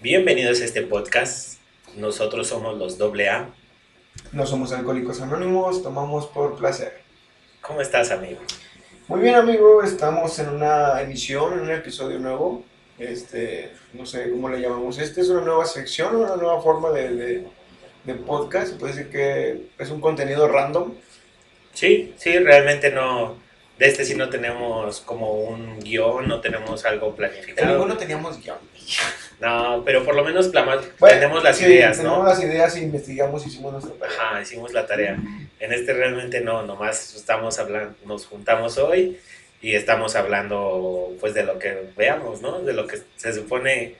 Bienvenidos a este podcast. Nosotros somos los AA. No somos alcohólicos anónimos, tomamos por placer. ¿Cómo estás, amigo? Muy bien, amigo. Estamos en una emisión, en un episodio nuevo. Este, no sé cómo le llamamos. Este es una nueva sección, una nueva forma de, de, de podcast. Puede decir que es un contenido random. Sí, sí, realmente no. De este sí no tenemos como un guion, no tenemos algo planificado. ninguno teníamos guion. No, pero por lo menos Bueno, tenemos las sí, ideas, Tenemos ¿no? las ideas y investigamos, hicimos nuestra tarea. Ajá, hicimos la tarea. En este realmente no, nomás estamos hablando, nos juntamos hoy y estamos hablando pues de lo que veamos, ¿no? De lo que se supone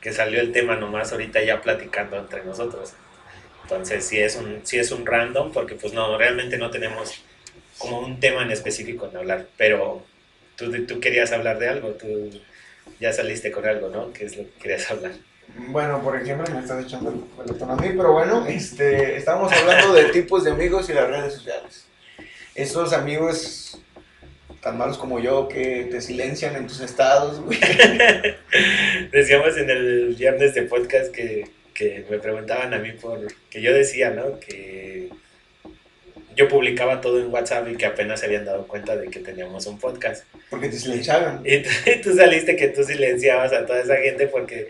que salió el tema nomás ahorita ya platicando entre nosotros. Entonces sí es un, sí es un random porque pues no, realmente no tenemos como un tema en específico en hablar, pero tú, tú querías hablar de algo, tú ya saliste con algo, ¿no? ¿Qué es lo que querías hablar? Bueno, por ejemplo, me estás echando el pelotón a mí, pero bueno, este, estábamos hablando de tipos de amigos y las redes sociales. Esos amigos tan malos como yo que te silencian en tus estados, güey. Decíamos en el viernes de podcast que, que me preguntaban a mí por que yo decía, ¿no? Que yo publicaba todo en WhatsApp y que apenas se habían dado cuenta de que teníamos un podcast. Porque te silenciaban. Y tú, y tú saliste que tú silenciabas a toda esa gente porque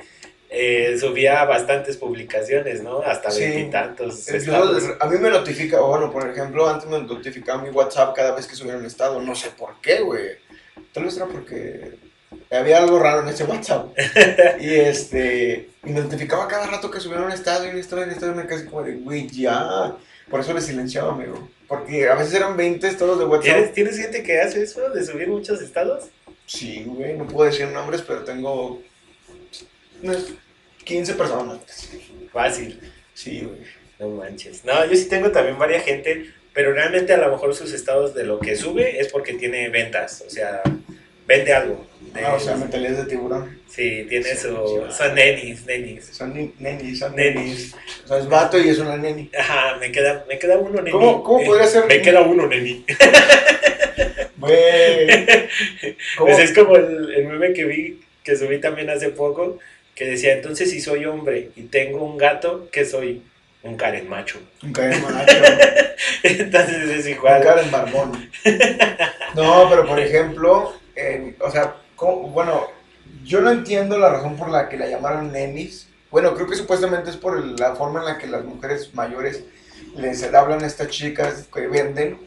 eh, subía bastantes publicaciones, ¿no? Hasta Sí. veintitantos. Estados. a mí me notifica, o bueno, por ejemplo, antes me notificaba mi WhatsApp cada vez que subía un estado. No sé por qué, güey. Tal vez era porque había algo raro en ese WhatsApp. y este, y me notificaba cada rato que subía un estado y un estado y un estado. Y me así como de, güey, ya. Por eso le silenciaba, amigo. Porque a veces eran 20 estados de WhatsApp. ¿Tienes, ¿Tienes gente que hace eso de subir muchos estados? Sí, güey, no puedo decir nombres, pero tengo unas 15 personas. Fácil. Sí, güey. No manches. No, yo sí tengo también varias gente, pero realmente a lo mejor sus estados de lo que sube es porque tiene ventas, o sea, vende algo. De- Ah, o sea, mentalidades de tiburón. sí, tiene Sí, su... sí. Son nenis, nenis. Son ni- nenis, son Nenis. nenis. O sea, es vato y es una neni. Ajá, me queda, me queda uno neni. ¿Cómo- cómo Eh, podría ser- Me queda uno neni. Güey. Pues es como el, el meme que vi, que subí también hace poco, que decía, entonces si soy hombre y tengo un gato, ¿qué soy? Un Karen macho. Un Karen macho. entonces es Un igual. Karen barbón. No, pero por ejemplo, eh, o sea, ¿cómo? bueno, yo no entiendo la razón por la que la llamaron nenis. Bueno, creo que supuestamente es por la forma en la que las mujeres mayores les hablan a estas chicas que venden,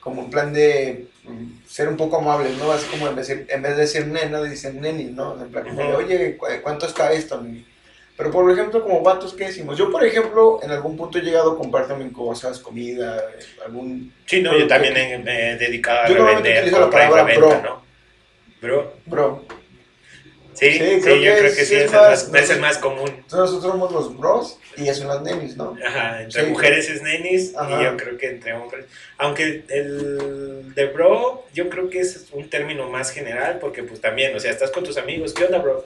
como en plan de mm, ser un poco amables, ¿no? Así como en vez de, en vez de decir nena, dicen neni, ¿no? En plan, de, oye, ¿cu- ¿cuánto está esto? neni?" Pero por ejemplo, como vatos, ¿qué decimos? Yo, por ejemplo, en algún punto he llegado a comprar también cosas, comida, algún... Sí, no, yo también he- dedicado a Yo revender, la palabra. ¿no? Bro, Bro, sí, Sí, sí, creo yo creo que sí, es es, el más- más, es el más común. entonces nosotros somos los bros y son las nenis, ¿no? Ajá, entre Sí, mujeres es nenis Ajá. y yo creo que entre hombres. Aunque el de bro, yo creo que es un término más general porque pues también, o sea, estás con tus amigos, ¿qué onda, bro?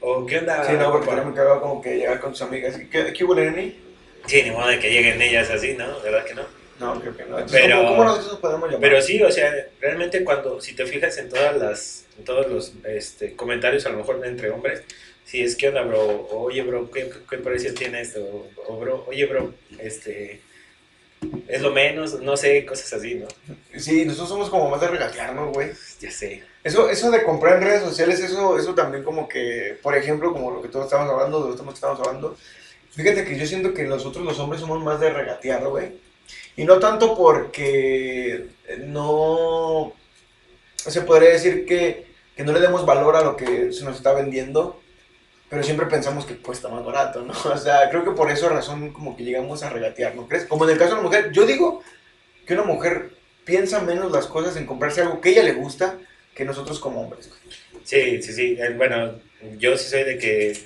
O ¿qué onda? Sí, no, porque me cagaba como que llegar con tus amigas. ¿Qué, qué hubo, neni? Sí, ni modo de que lleguen ellas así, ¿no? ¿Verdad que no? No, creo que no. Entonces, Pero- ¿cómo, cómo nosotros nos podemos llamar? Pero sí, o sea, realmente cuando, si te fijas en todas las, en todos los este, comentarios, a lo mejor entre hombres, si es que onda, bro, oye, bro, ¿qué, qué precio tiene esto? O, o, bro, oye, bro, este, es lo menos, no sé, cosas así, ¿no? Sí, nosotros somos como más de regatearnos, güey. Ya sé. Eso, eso de comprar en redes sociales, eso, eso también como que, por ejemplo, como lo que todos estamos hablando, de temas que estamos hablando, fíjate que yo siento que nosotros los hombres somos más de regatear, güey. Y no tanto porque no, se podría decir que, que no le demos valor a lo que se nos está vendiendo, pero siempre pensamos que cuesta más barato, ¿no? O sea, creo que por esa razón como que llegamos a regatear, ¿no crees? Como en el caso de la mujer, yo digo que una mujer piensa menos las cosas en comprarse algo que ella le gusta que nosotros como hombres. Sí, sí, sí. eh, Bueno, yo sí soy de que,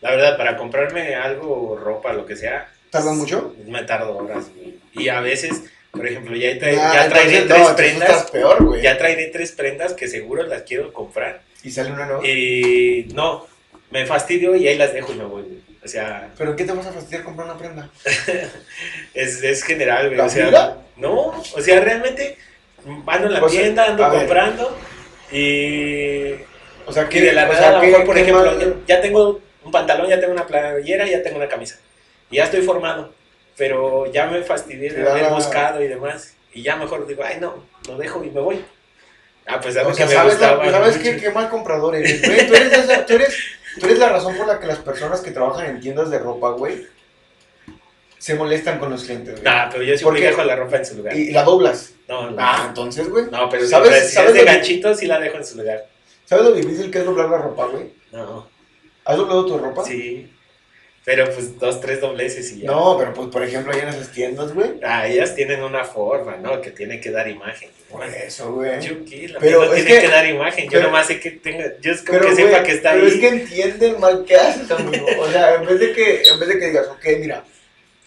la verdad, para comprarme algo, ropa, lo que sea, ¿Tardan mucho? me tardo horas. güey. Y a veces, por ejemplo, ya, tra- Ah, ya traeré entonces, tres no, prendas. peor, güey. Ya traeré tres prendas que seguro las quiero comprar. Y sale una nueva. Y no, me fastidio y ahí las dejo y me voy. güey. O sea, ¿Pero en qué te vas a fastidiar comprar una prenda? es, es general, güey. ¿La O sea, fila? no, o sea, realmente ando en la sea, tienda, ando ver. comprando y, O sea, y de la o nada, sea, a lo ¿qué- mejor, por ejemplo, ya tengo un pantalón, ya tengo una playera, ya tengo una camisa. Y ya estoy formado. Pero ya me fastidié de haber buscado y demás. Y ya mejor digo, ay no, lo dejo y me voy. Ah, pues o sea, me ¿sabes, gustaba ¿sabes qué, qué, mal comprador eres, güey? Tú eres, tú, eres, tú eres la razón por la que las personas que trabajan en tiendas de ropa, güey, se molestan con los clientes, güey. Ah, pero yo siempre dejo la ropa en su lugar. ¿Y la doblas? No, no. Ah, entonces, güey. No, pero ¿sabes, si, ¿sabes es de ganchito, sí la dejo en su lugar. ¿Sabes lo difícil que es doblar la ropa, güey? No. ¿Has doblado tu ropa? Sí. Pero pues dos, tres dobleces y ya. No, pero pues por ejemplo ahí en esas tiendas, güey. Ah, ellas tienen una forma, ¿no? Que tiene que dar imagen. Por eso, güey. Yo qué, la pero no tiene que, dar imagen. Yo nomás sé que tenga, yo es como que sepa que está pero ahí. Pero es que entienden mal qué haces, amigo. O sea, en vez de que, en vez de que digas, ok, mira,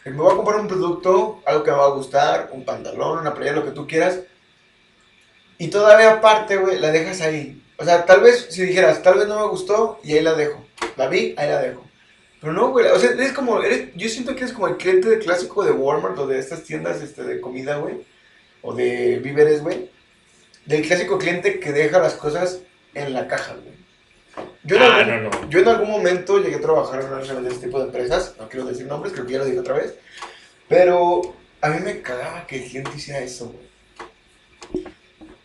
me voy a comprar un producto, algo que me va a gustar, un pantalón, una playa, lo que tú quieras. Y todavía aparte, güey, la dejas ahí. O sea, tal vez si dijeras, tal vez no me gustó y ahí la dejo. La vi, ahí la dejo. Pero no, güey, o sea, eres como, yo siento que eres como el cliente clásico de Walmart o de estas tiendas este, de comida, güey, o de víveres, güey. Del clásico cliente que deja las cosas en la caja, güey. Yo, en ah, algún, no, no. yo en algún momento llegué a trabajar en una de este tipo de empresas, no quiero decir nombres, creo que ya lo dije otra vez, pero a mí me cagaba que el cliente hiciera eso, güey.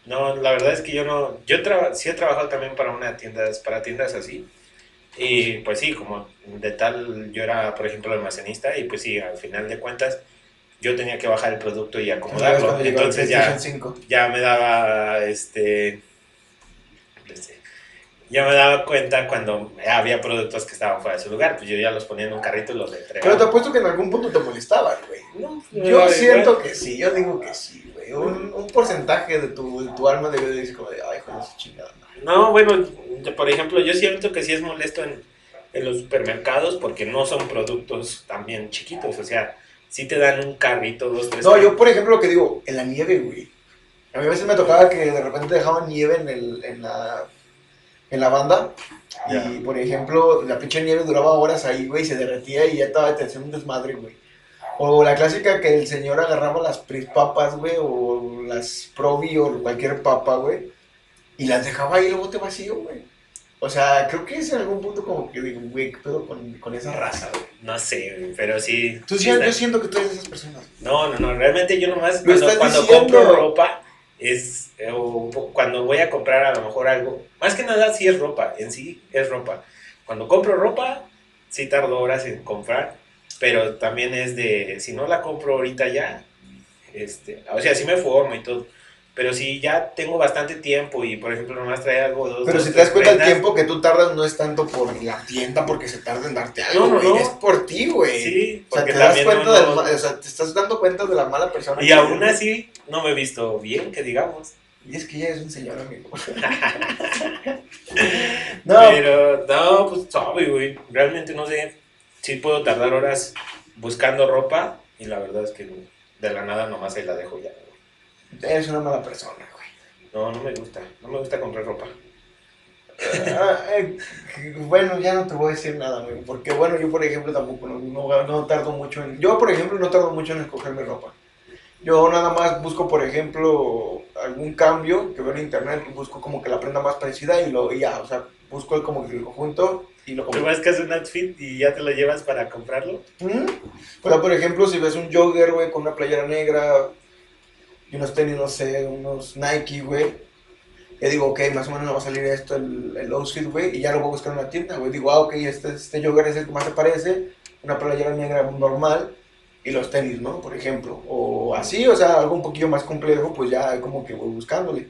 No, la verdad es que yo no, yo sí he trabajado también para una tienda, para tiendas así, y pues sí, como de tal, yo era, por ejemplo, almacenista y pues sí, al final de cuentas, yo tenía que bajar el producto y acomodarlo. Entonces ya, ya me daba, este, ya me daba cuenta cuando había productos que estaban fuera de su lugar, pues yo ya los ponía en un carrito y los entregaba. Pero te apuesto que en algún punto te molestaban, güey. No, yo siento que sí, yo digo que sí. Un, un porcentaje de tu, de tu alma debe decir como de, ay, joder, chingada. No, bueno, por ejemplo, yo siento que sí es molesto en, en los supermercados porque no son productos también chiquitos, o sea, sí te dan un carrito, dos, tres. No, yo por ejemplo lo que digo, en la nieve, güey. A mí a veces me tocaba que de repente dejaban nieve en, el, en, la, en la banda. Y por ejemplo, la pinche nieve duraba horas ahí, güey, se derretía y ya estaba de un desmadre, güey. O la clásica que el señor agarraba las papas, güey, o las probi o cualquier papa, güey y las dejaba ahí el bote vacío, güey. O sea, creo que es en algún punto como que digo, güey, ¿qué pedo con, con esa raza, güey? No sé, pero sí. Tú sí, yo siento que tú eres de esas personas. No, no, no, realmente yo nomás cuando, cuando compro ropa es, eh, o cuando voy a comprar a lo mejor algo, más que nada sí es ropa, en sí es ropa. Cuando compro ropa, sí tardo horas en comprar, pero también es de, si no la compro ahorita ya, este, o sea, sí me formo y todo pero si ya tengo bastante tiempo y, por ejemplo, nomás trae algo, dos. Pero si te das cuenta, el tiempo que tú tardas no es tanto por la tienda porque se tarda en darte algo, güey. Es por ti, güey. Sí, o sea, te das cuenta de, o sea, te estás dando cuenta de la mala persona. Y aún así, no me he visto bien, que digamos. Y es que ya es un señor amigo. no. Pero, no, pues sabe, güey. Realmente no sé. Sí puedo tardar horas buscando ropa y la verdad es que de la nada nomás ahí la dejo ya. Eres una mala persona, güey. No, no me gusta. No me gusta comprar ropa. Ah, eh, bueno, ya no te voy a decir nada, güey. Porque, bueno, yo, por ejemplo, tampoco no, no, tardo mucho en. Yo, por ejemplo, no tardo mucho en escogerme ropa. Yo nada más busco, por ejemplo, algún cambio que veo en internet busco como que la prenda más parecida y lo y ya, o sea, busco como que el conjunto y lo compro. ¿Te buscas un outfit y ya te lo llevas para comprarlo? Sea, por ejemplo, si ves un jogger, güey, con una playera negra, y unos tenis, no sé, unos Nike, güey. Ya digo, ok, más o menos me va a salir esto, el, el outfit, güey, y ya lo voy a buscar en una tienda, güey. Digo, ah, ok, este, este jogger es el que más se parece, una playera negra normal y los tenis, ¿no? Por ejemplo. O así, o sea, algo un poquillo más complejo, pues ya como que voy buscándole.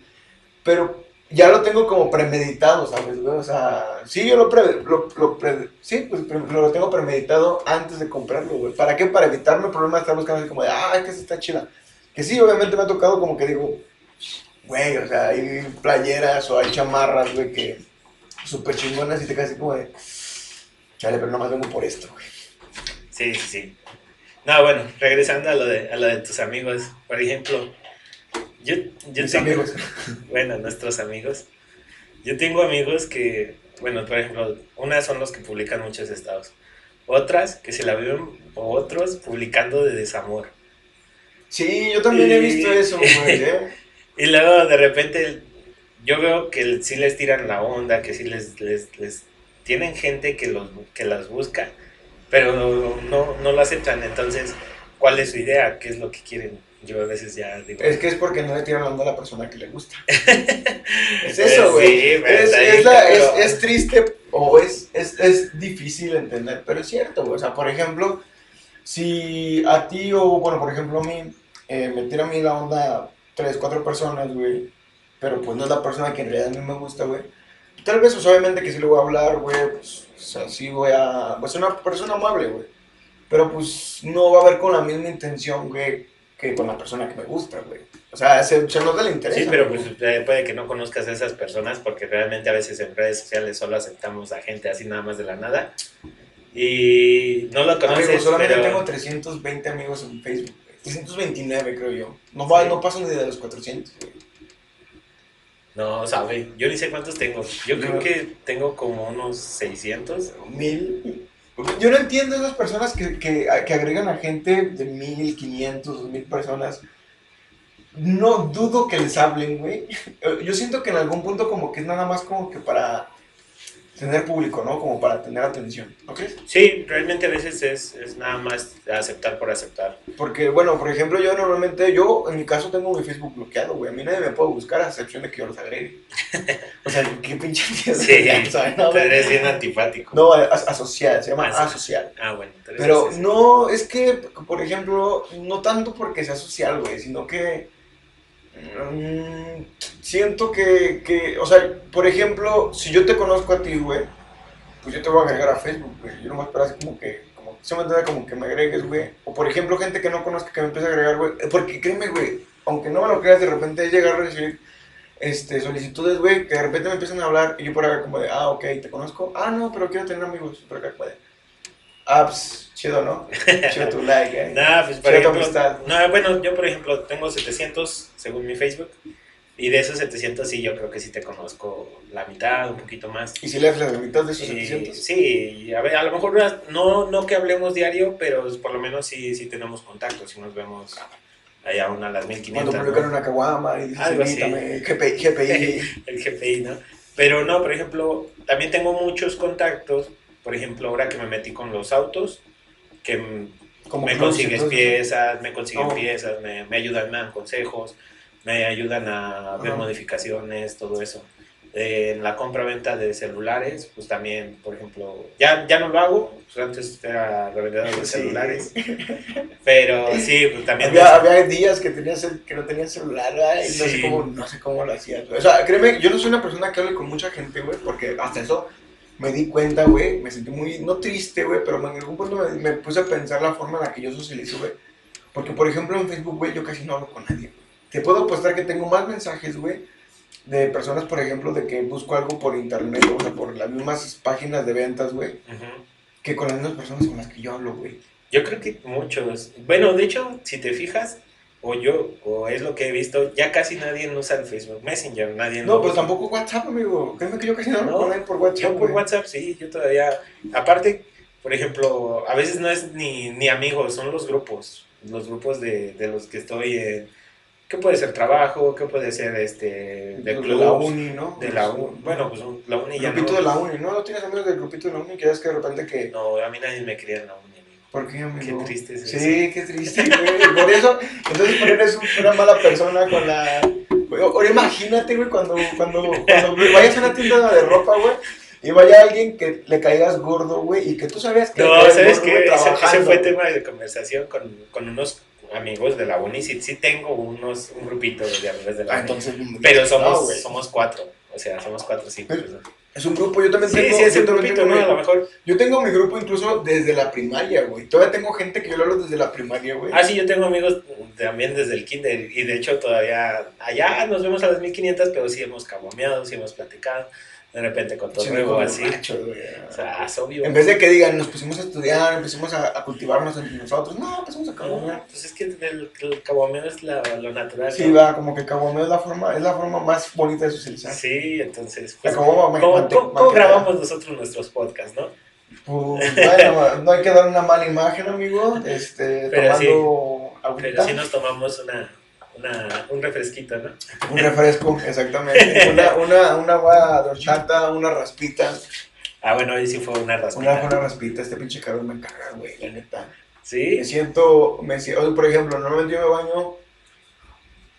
Pero ya lo tengo como premeditado, ¿sabes? O sea, sí, yo lo, pre, lo, lo sí, pues lo tengo premeditado antes de comprarlo, güey. ¿Para qué? Para evitarme el problema de estar buscando así como de, ah, es que está chida. Que sí, obviamente me ha tocado como que digo, güey, o sea, hay playeras o hay chamarras, güey, que súper chingonas y te quedas así como de, chale, pero nomás vengo por esto, güey. Sí, sí, sí. No, bueno, regresando a lo de, a lo de tus amigos, por ejemplo, yo, yo tengo, amigos. bueno, nuestros amigos, yo tengo amigos que, bueno, por ejemplo, unas son los que publican muchos estados, otras que se la viven, o otros publicando de desamor. Sí, yo también he visto eso, güey. ¿eh? y luego de repente yo veo que sí les tiran la onda, que sí les, les, tienen gente que, los, que las busca, pero no, no lo aceptan. Entonces, ¿cuál es su idea? ¿Qué es lo que quieren? Yo a veces ya digo. Es que es porque no le tiran la a la persona que le gusta. es eso, güey. es, es, triste o es, es, difícil entender, pero es cierto, güey. O sea, por ejemplo, si a ti o, bueno, por ejemplo, a mí, eh, me tira a mí la onda tres, cuatro personas, güey, pero pues no es la persona que en realidad a mí me gusta, güey. Tal vez, pues, obviamente que sí le voy a hablar, güey, pues, o sea, sí voy a, pues, una persona amable, güey. Pero pues no va a haber con la misma intención, güey, que con la persona que me gusta, güey. O sea, se, se nota el interés. Sí, pero pues puede que no conozcas a esas personas porque realmente a veces en redes sociales solo aceptamos a gente así nada más de la nada. Y no lo conoces, Amigo, solamente tengo 320 amigos en Facebook. 329 creo yo. No, va, no paso ni de los 400, güey. No, sabe, yo ni sé cuántos tengo. Yo creo que tengo como unos 600. Mil. Yo no entiendo esas personas que, que, que agregan a gente de mil, quinientos, dos mil personas. No dudo que les hablen, güey. Yo siento que en algún punto como que es nada más como que para tener público, ¿no? Como para tener atención, ¿no crees? Sí, realmente a veces es, es, nada más aceptar por aceptar. Porque, bueno, por ejemplo, yo normalmente, yo en mi caso tengo mi Facebook bloqueado, güey. A mí nadie me puede buscar a excepción de que yo los agregue. o sea, qué pinche Sí, no, eres bien antipático. No, asocial, se llama asocial. Ah, bueno. Pero no, es que, por ejemplo, no tanto porque sea social, güey, sino que Mm, siento que, que, o sea, por ejemplo, si yo te conozco a ti, güey, pues yo te voy a agregar a Facebook, güey. Yo no me así como que, como, se me entiende como que me agregues, güey. O por ejemplo, gente que no conozca que me empiece a agregar, güey. Porque créeme, güey, aunque no me lo creas, de repente llegar a recibir este, solicitudes, güey, que de repente me empiezan a hablar y yo por acá como de, ah, ok, te conozco. Ah, no, pero quiero tener amigos. Por acá, puede. Apps, chido, ¿no? Chido tu like, eh. Nah, pues por ejemplo, no, bueno, yo por ejemplo tengo 700 según mi Facebook. Y de esos 700 sí, yo creo que sí te conozco la mitad, un poquito más. ¿Y si lees la mitad de esos 700? Sí, a, ver, a lo mejor no, no que hablemos diario, pero por lo menos sí, sí tenemos contacto, si nos vemos allá a una a las 1500. Cuando publican una caguama y Algo así. GPI, GPI. El GPI, ¿no? Pero no, por ejemplo, también tengo muchos contactos por ejemplo, ahora que me metí con los autos, que me consigues piezas, me consiguen oh. piezas, me, me, ayudan, me dan consejos, me ayudan a ver modificaciones, todo eso. en la compra-venta de celulares, pues también, por ejemplo, ya, ya no lo hago, pues antes era revendedor de celulares, pero sí, pues también... Había, había días que, tenías que no tenías celular, y no, sé cómo, no sé cómo lo hacías. O sea, créeme, yo no soy una persona que hable con mucha gente, güey, porque hasta eso me di cuenta, güey, me sentí muy, no triste, güey, pero en algún punto me, me, puse a pensar la forma en la que yo socializo, güey. Porque, por ejemplo, en Facebook, güey, yo casi no hablo con nadie. Te puedo apostar que tengo más mensajes, güey, de personas, por ejemplo, de que busco algo por internet, o sea, por las mismas páginas de ventas, güey, que con las mismas personas con las que yo hablo, güey. Yo creo que muchos. Bueno, de hecho, si te fijas, o yo, o es lo que he visto, ya casi nadie usa el Facebook Messenger, nadie No, pues tampoco WhatsApp, amigo. Créeme que yo casi no, no lo por WhatsApp. Yo por WhatsApp, sí, yo todavía. Aparte, por ejemplo, a veces no es ni, ni amigos, son los grupos. Los grupos de, de los que estoy en. ¿Qué puede ser trabajo? ¿Qué puede ser este de la uni, ¿no? De la uni. Bueno, pues la uni ya. Grupito de la uni, ¿no? ¿No tienes amigos del grupito de la uni? Que es que de repente que. No, a mí nadie me quería en la uni. ¿Por qué, amigo? Qué triste es eso. Sí, qué triste, güey. Por eso, entonces por eso eres una mala persona con la... Ahora imagínate, güey, cuando, cuando, cuando vayas a una tienda de ropa, güey, y vaya alguien que le caigas gordo, güey, y que tú sabías que... No, ¿sabes qué? Ese, fue tema de conversación con, con unos amigos de la uni. Sí, sí tengo unos, un grupito de amigos de la ah, Entonces, Pero somos, somos cuatro. O sea, somos cuatro cinco. Es un grupo, yo también tengo. Sí, es un grupito, ¿no? A lo mejor. Yo tengo mi grupo incluso desde la primaria, güey. Todavía tengo gente que yo lo hablo desde la primaria, güey. Ah, sí, yo tengo amigos también desde el kinder. Y de hecho, todavía. Allá nos vemos a las 1500, pero sí hemos cabomeado, sí hemos platicado de repente con todo nuevo así. o sea, es obvio. En vez de que digan, nos pusimos a estudiar, empecemos a, cultivarnos entre nosotros, no, empezamos a cabomear. pues es que el, el cabomeo es la, lo natural. Sí, va, como que cabomeo es la forma, es la forma más bonita de socializar. Sí, entonces, pues, ¿cómo, grabamos nosotros nuestros podcasts, no? Pues, bueno, no hay que dar una mala imagen, amigo, este, pero tomando sí, Pero sí nos tomamos una una, un refresquito, ¿no? Un refresco, exactamente. Una, una, una agua de horchata, una raspita. Ah, bueno, ahí sí fue una Una, raspita. una raspita, este pinche calor me caga, güey, la neta. Sí, Me siento, me si- o, por ejemplo, normalmente yo me baño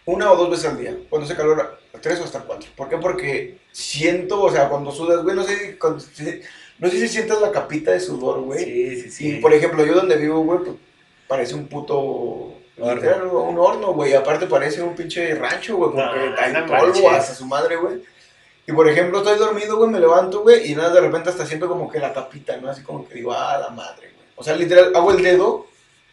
una o dos veces al día. Cuando hace calor, tres o hasta cuatro. ¿Por qué? Porque siento, o sea, cuando sudas, güey, no sé, si- cuando- no sé si sientes la capita de sudor, güey. sí, sí, sí. Y por ejemplo, yo donde vivo, güey, pues parece un puto. Literal, un horno, güey. Aparte parece un pinche rancho, güey, porque No, hay polvo hasta su madre, güey. Y por ejemplo, estoy dormido, güey, me levanto, güey, y nada, de repente hasta siento como que la capita, ¿no? Así como que digo, ah, la madre, güey. O sea, literal, hago el dedo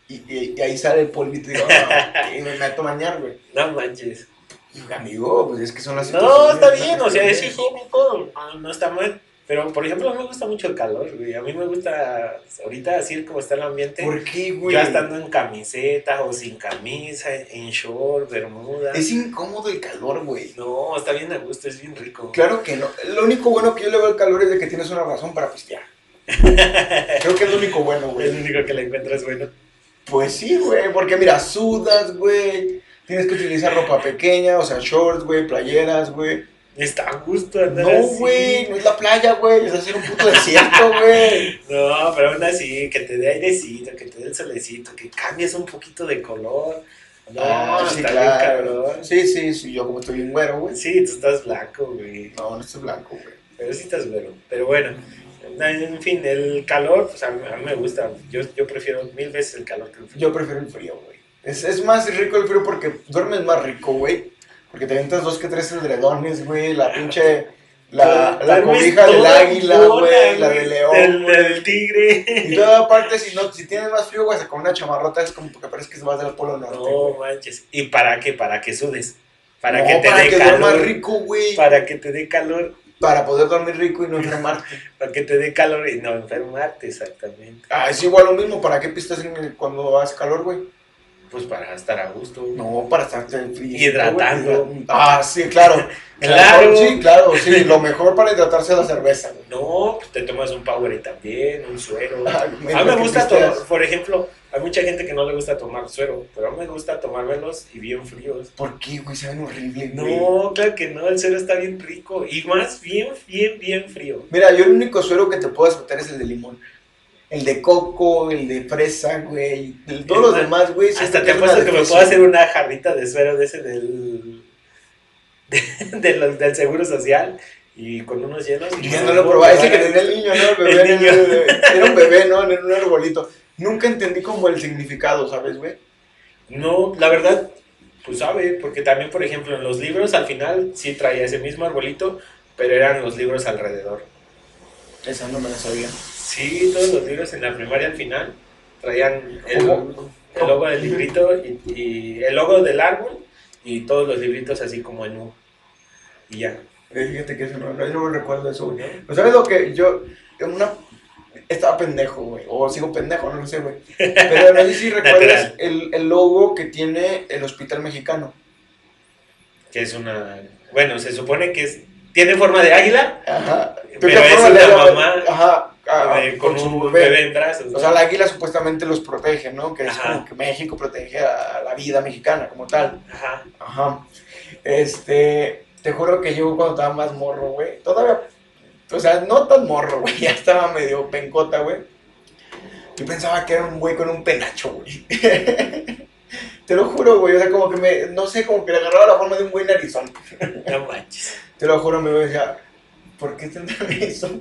y, y- y ahí sale el polvito y digo, ah, y me meto a bañar, güey. No manches. Y, Amigo, pues es que son las No, está bien, o sea, es higiénico, no está mal. Pero, por ejemplo, a mí me gusta mucho el calor, güey. A mí me gusta, ahorita, así como está el ambiente, ¿Por qué, güey? yo estando en camiseta o sin camisa, en short, bermuda. Es incómodo el calor, güey. No, está bien a gusto, es bien rico. Claro que no. Lo único bueno que yo le veo al calor es de que tienes una razón para pistear. Creo que es lo único bueno, Es güey. lo único que le encuentras bueno. Pues sí, güey, porque mira, sudas, güey. Tienes que utilizar ropa pequeña, o sea, shorts, güey, playeras, güey. Está a gusto andar No, así. güey, no es la playa, güey, es hacer un puto desierto, güey. No, pero aún así, que te dé airecito, que te dé el solecito, que cambies un poquito de color. No, Ah, sí, está bien claro. cabrón. Sí, sí, sí, yo como estoy bien güero, güey. Sí, tú estás blanco, güey. No, no estoy blanco, güey. Pero sí estás güero. Pero bueno, en fin, el calor, pues a mí, a mí me gusta. Yo, yo prefiero mil veces el calor que el frío. Yo prefiero el frío, güey. Es, es más rico el frío porque duermes más rico, güey. Porque te aventas dos que tres edredones, güey. La pinche. La, la cobija del águila, güey. La del león. Del, del tigre. Y toda aparte, si, no, si tienes más frío, güey, con una chamarrota es como que parece que vas del Polo Norte. No manches. ¿Y para qué? Para que sudes. Para No, que te para dé que calor. duermas rico, güey. Para que te dé calor. Para poder dormir rico y no enfermarte. Para que te dé calor y no enfermarte, exactamente. Ah, es igual lo mismo. ¿Para qué pistas en el- cuando hace calor, güey? Pues para estar a gusto. No, para estarte frío. Hidratando. güey. Ah, sí, claro. Claro. Sí, claro, sí. Lo mejor para hidratarse es la cerveza, güey. No, pues te tomas un Powerade también, un suero. Ah, A mí me gusta tomar, por ejemplo, hay mucha gente que no le gusta tomar suero, pero a mí me gusta tomármelos y bien fríos. ¿Por qué, güey? Saben horrible, güey. No, claro que no, el suero está bien rico y más bien, bien, bien frío. Mira, yo el único suero que te puedo aceptar es el de limón. El de coco, el de fresa, güey. Todos los demás, güey. Hasta te apuesto que me puedo hacer una jarrita de suero de ese del, de- de los- del seguro social y con unos hielos. y no lo probaba. Ese que tenía el niño, ¿no? El bebé. El niño. Era un bebé, ¿no? En un arbolito. Nunca entendí como el significado, ¿sabes, güey? No, la verdad, pues sabe, porque también, por ejemplo, en los libros al final sí traía ese mismo arbolito, pero eran los libros alrededor. Esa no me la sabía. Sí, todos los libros en la primaria al final traían el, ¿Cómo? el logo del librito y, y el logo del árbol y todos los libritos así como en U. Y ya. Eh, Fíjate que eso no, yo no me recuerdo eso, güey. ¿sabes lo que yo... En una... Estaba pendejo, güey. O sigo pendejo, no lo sé, güey. Pero no sé si recuerdas el, el logo que tiene el Hospital Mexicano. Que es una. Bueno, se supone que es. Tiene forma de águila, Ajá. Pero qué es una mamá, Ajá. Ah, con, su un bebé. O sea, la águila supuestamente los protege, ¿no? Que es Ajá. como que México protege a la vida mexicana como tal. Ajá. Ajá. Este, te juro que yo cuando estaba más morro, güey, todavía, o sea, no tan morro, güey, ya estaba medio pencota, güey. Yo pensaba que era un güey con un penacho, güey. Te lo juro, güey, o sea, como que me, no sé, como que le agarraba la forma de un güey narizón. No manches. Te lo juro, me decía, ¿por qué tendrán eso?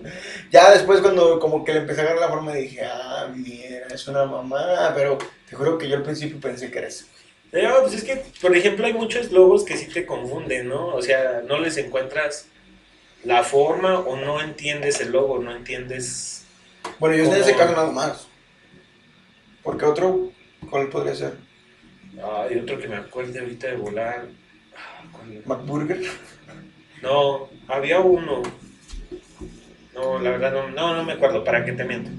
Ya después cuando como que le empecé a agarrar la forma dije, ah, mira, es una mamá, pero te juro que yo al principio pensé que era eso. Pero, pues es que, por ejemplo, hay muchos logos que sí te confunden, ¿no? O sea, no les encuentras la forma o no entiendes el logo, no entiendes. Bueno, yo en ese caso nada más. Porque otro, ¿cuál podría ser? Hay otro que me acuerde ahorita de volar. Ah, ¿cuál? McBurger. No, había uno. No, la verdad no, no, no me acuerdo, para qué te miento.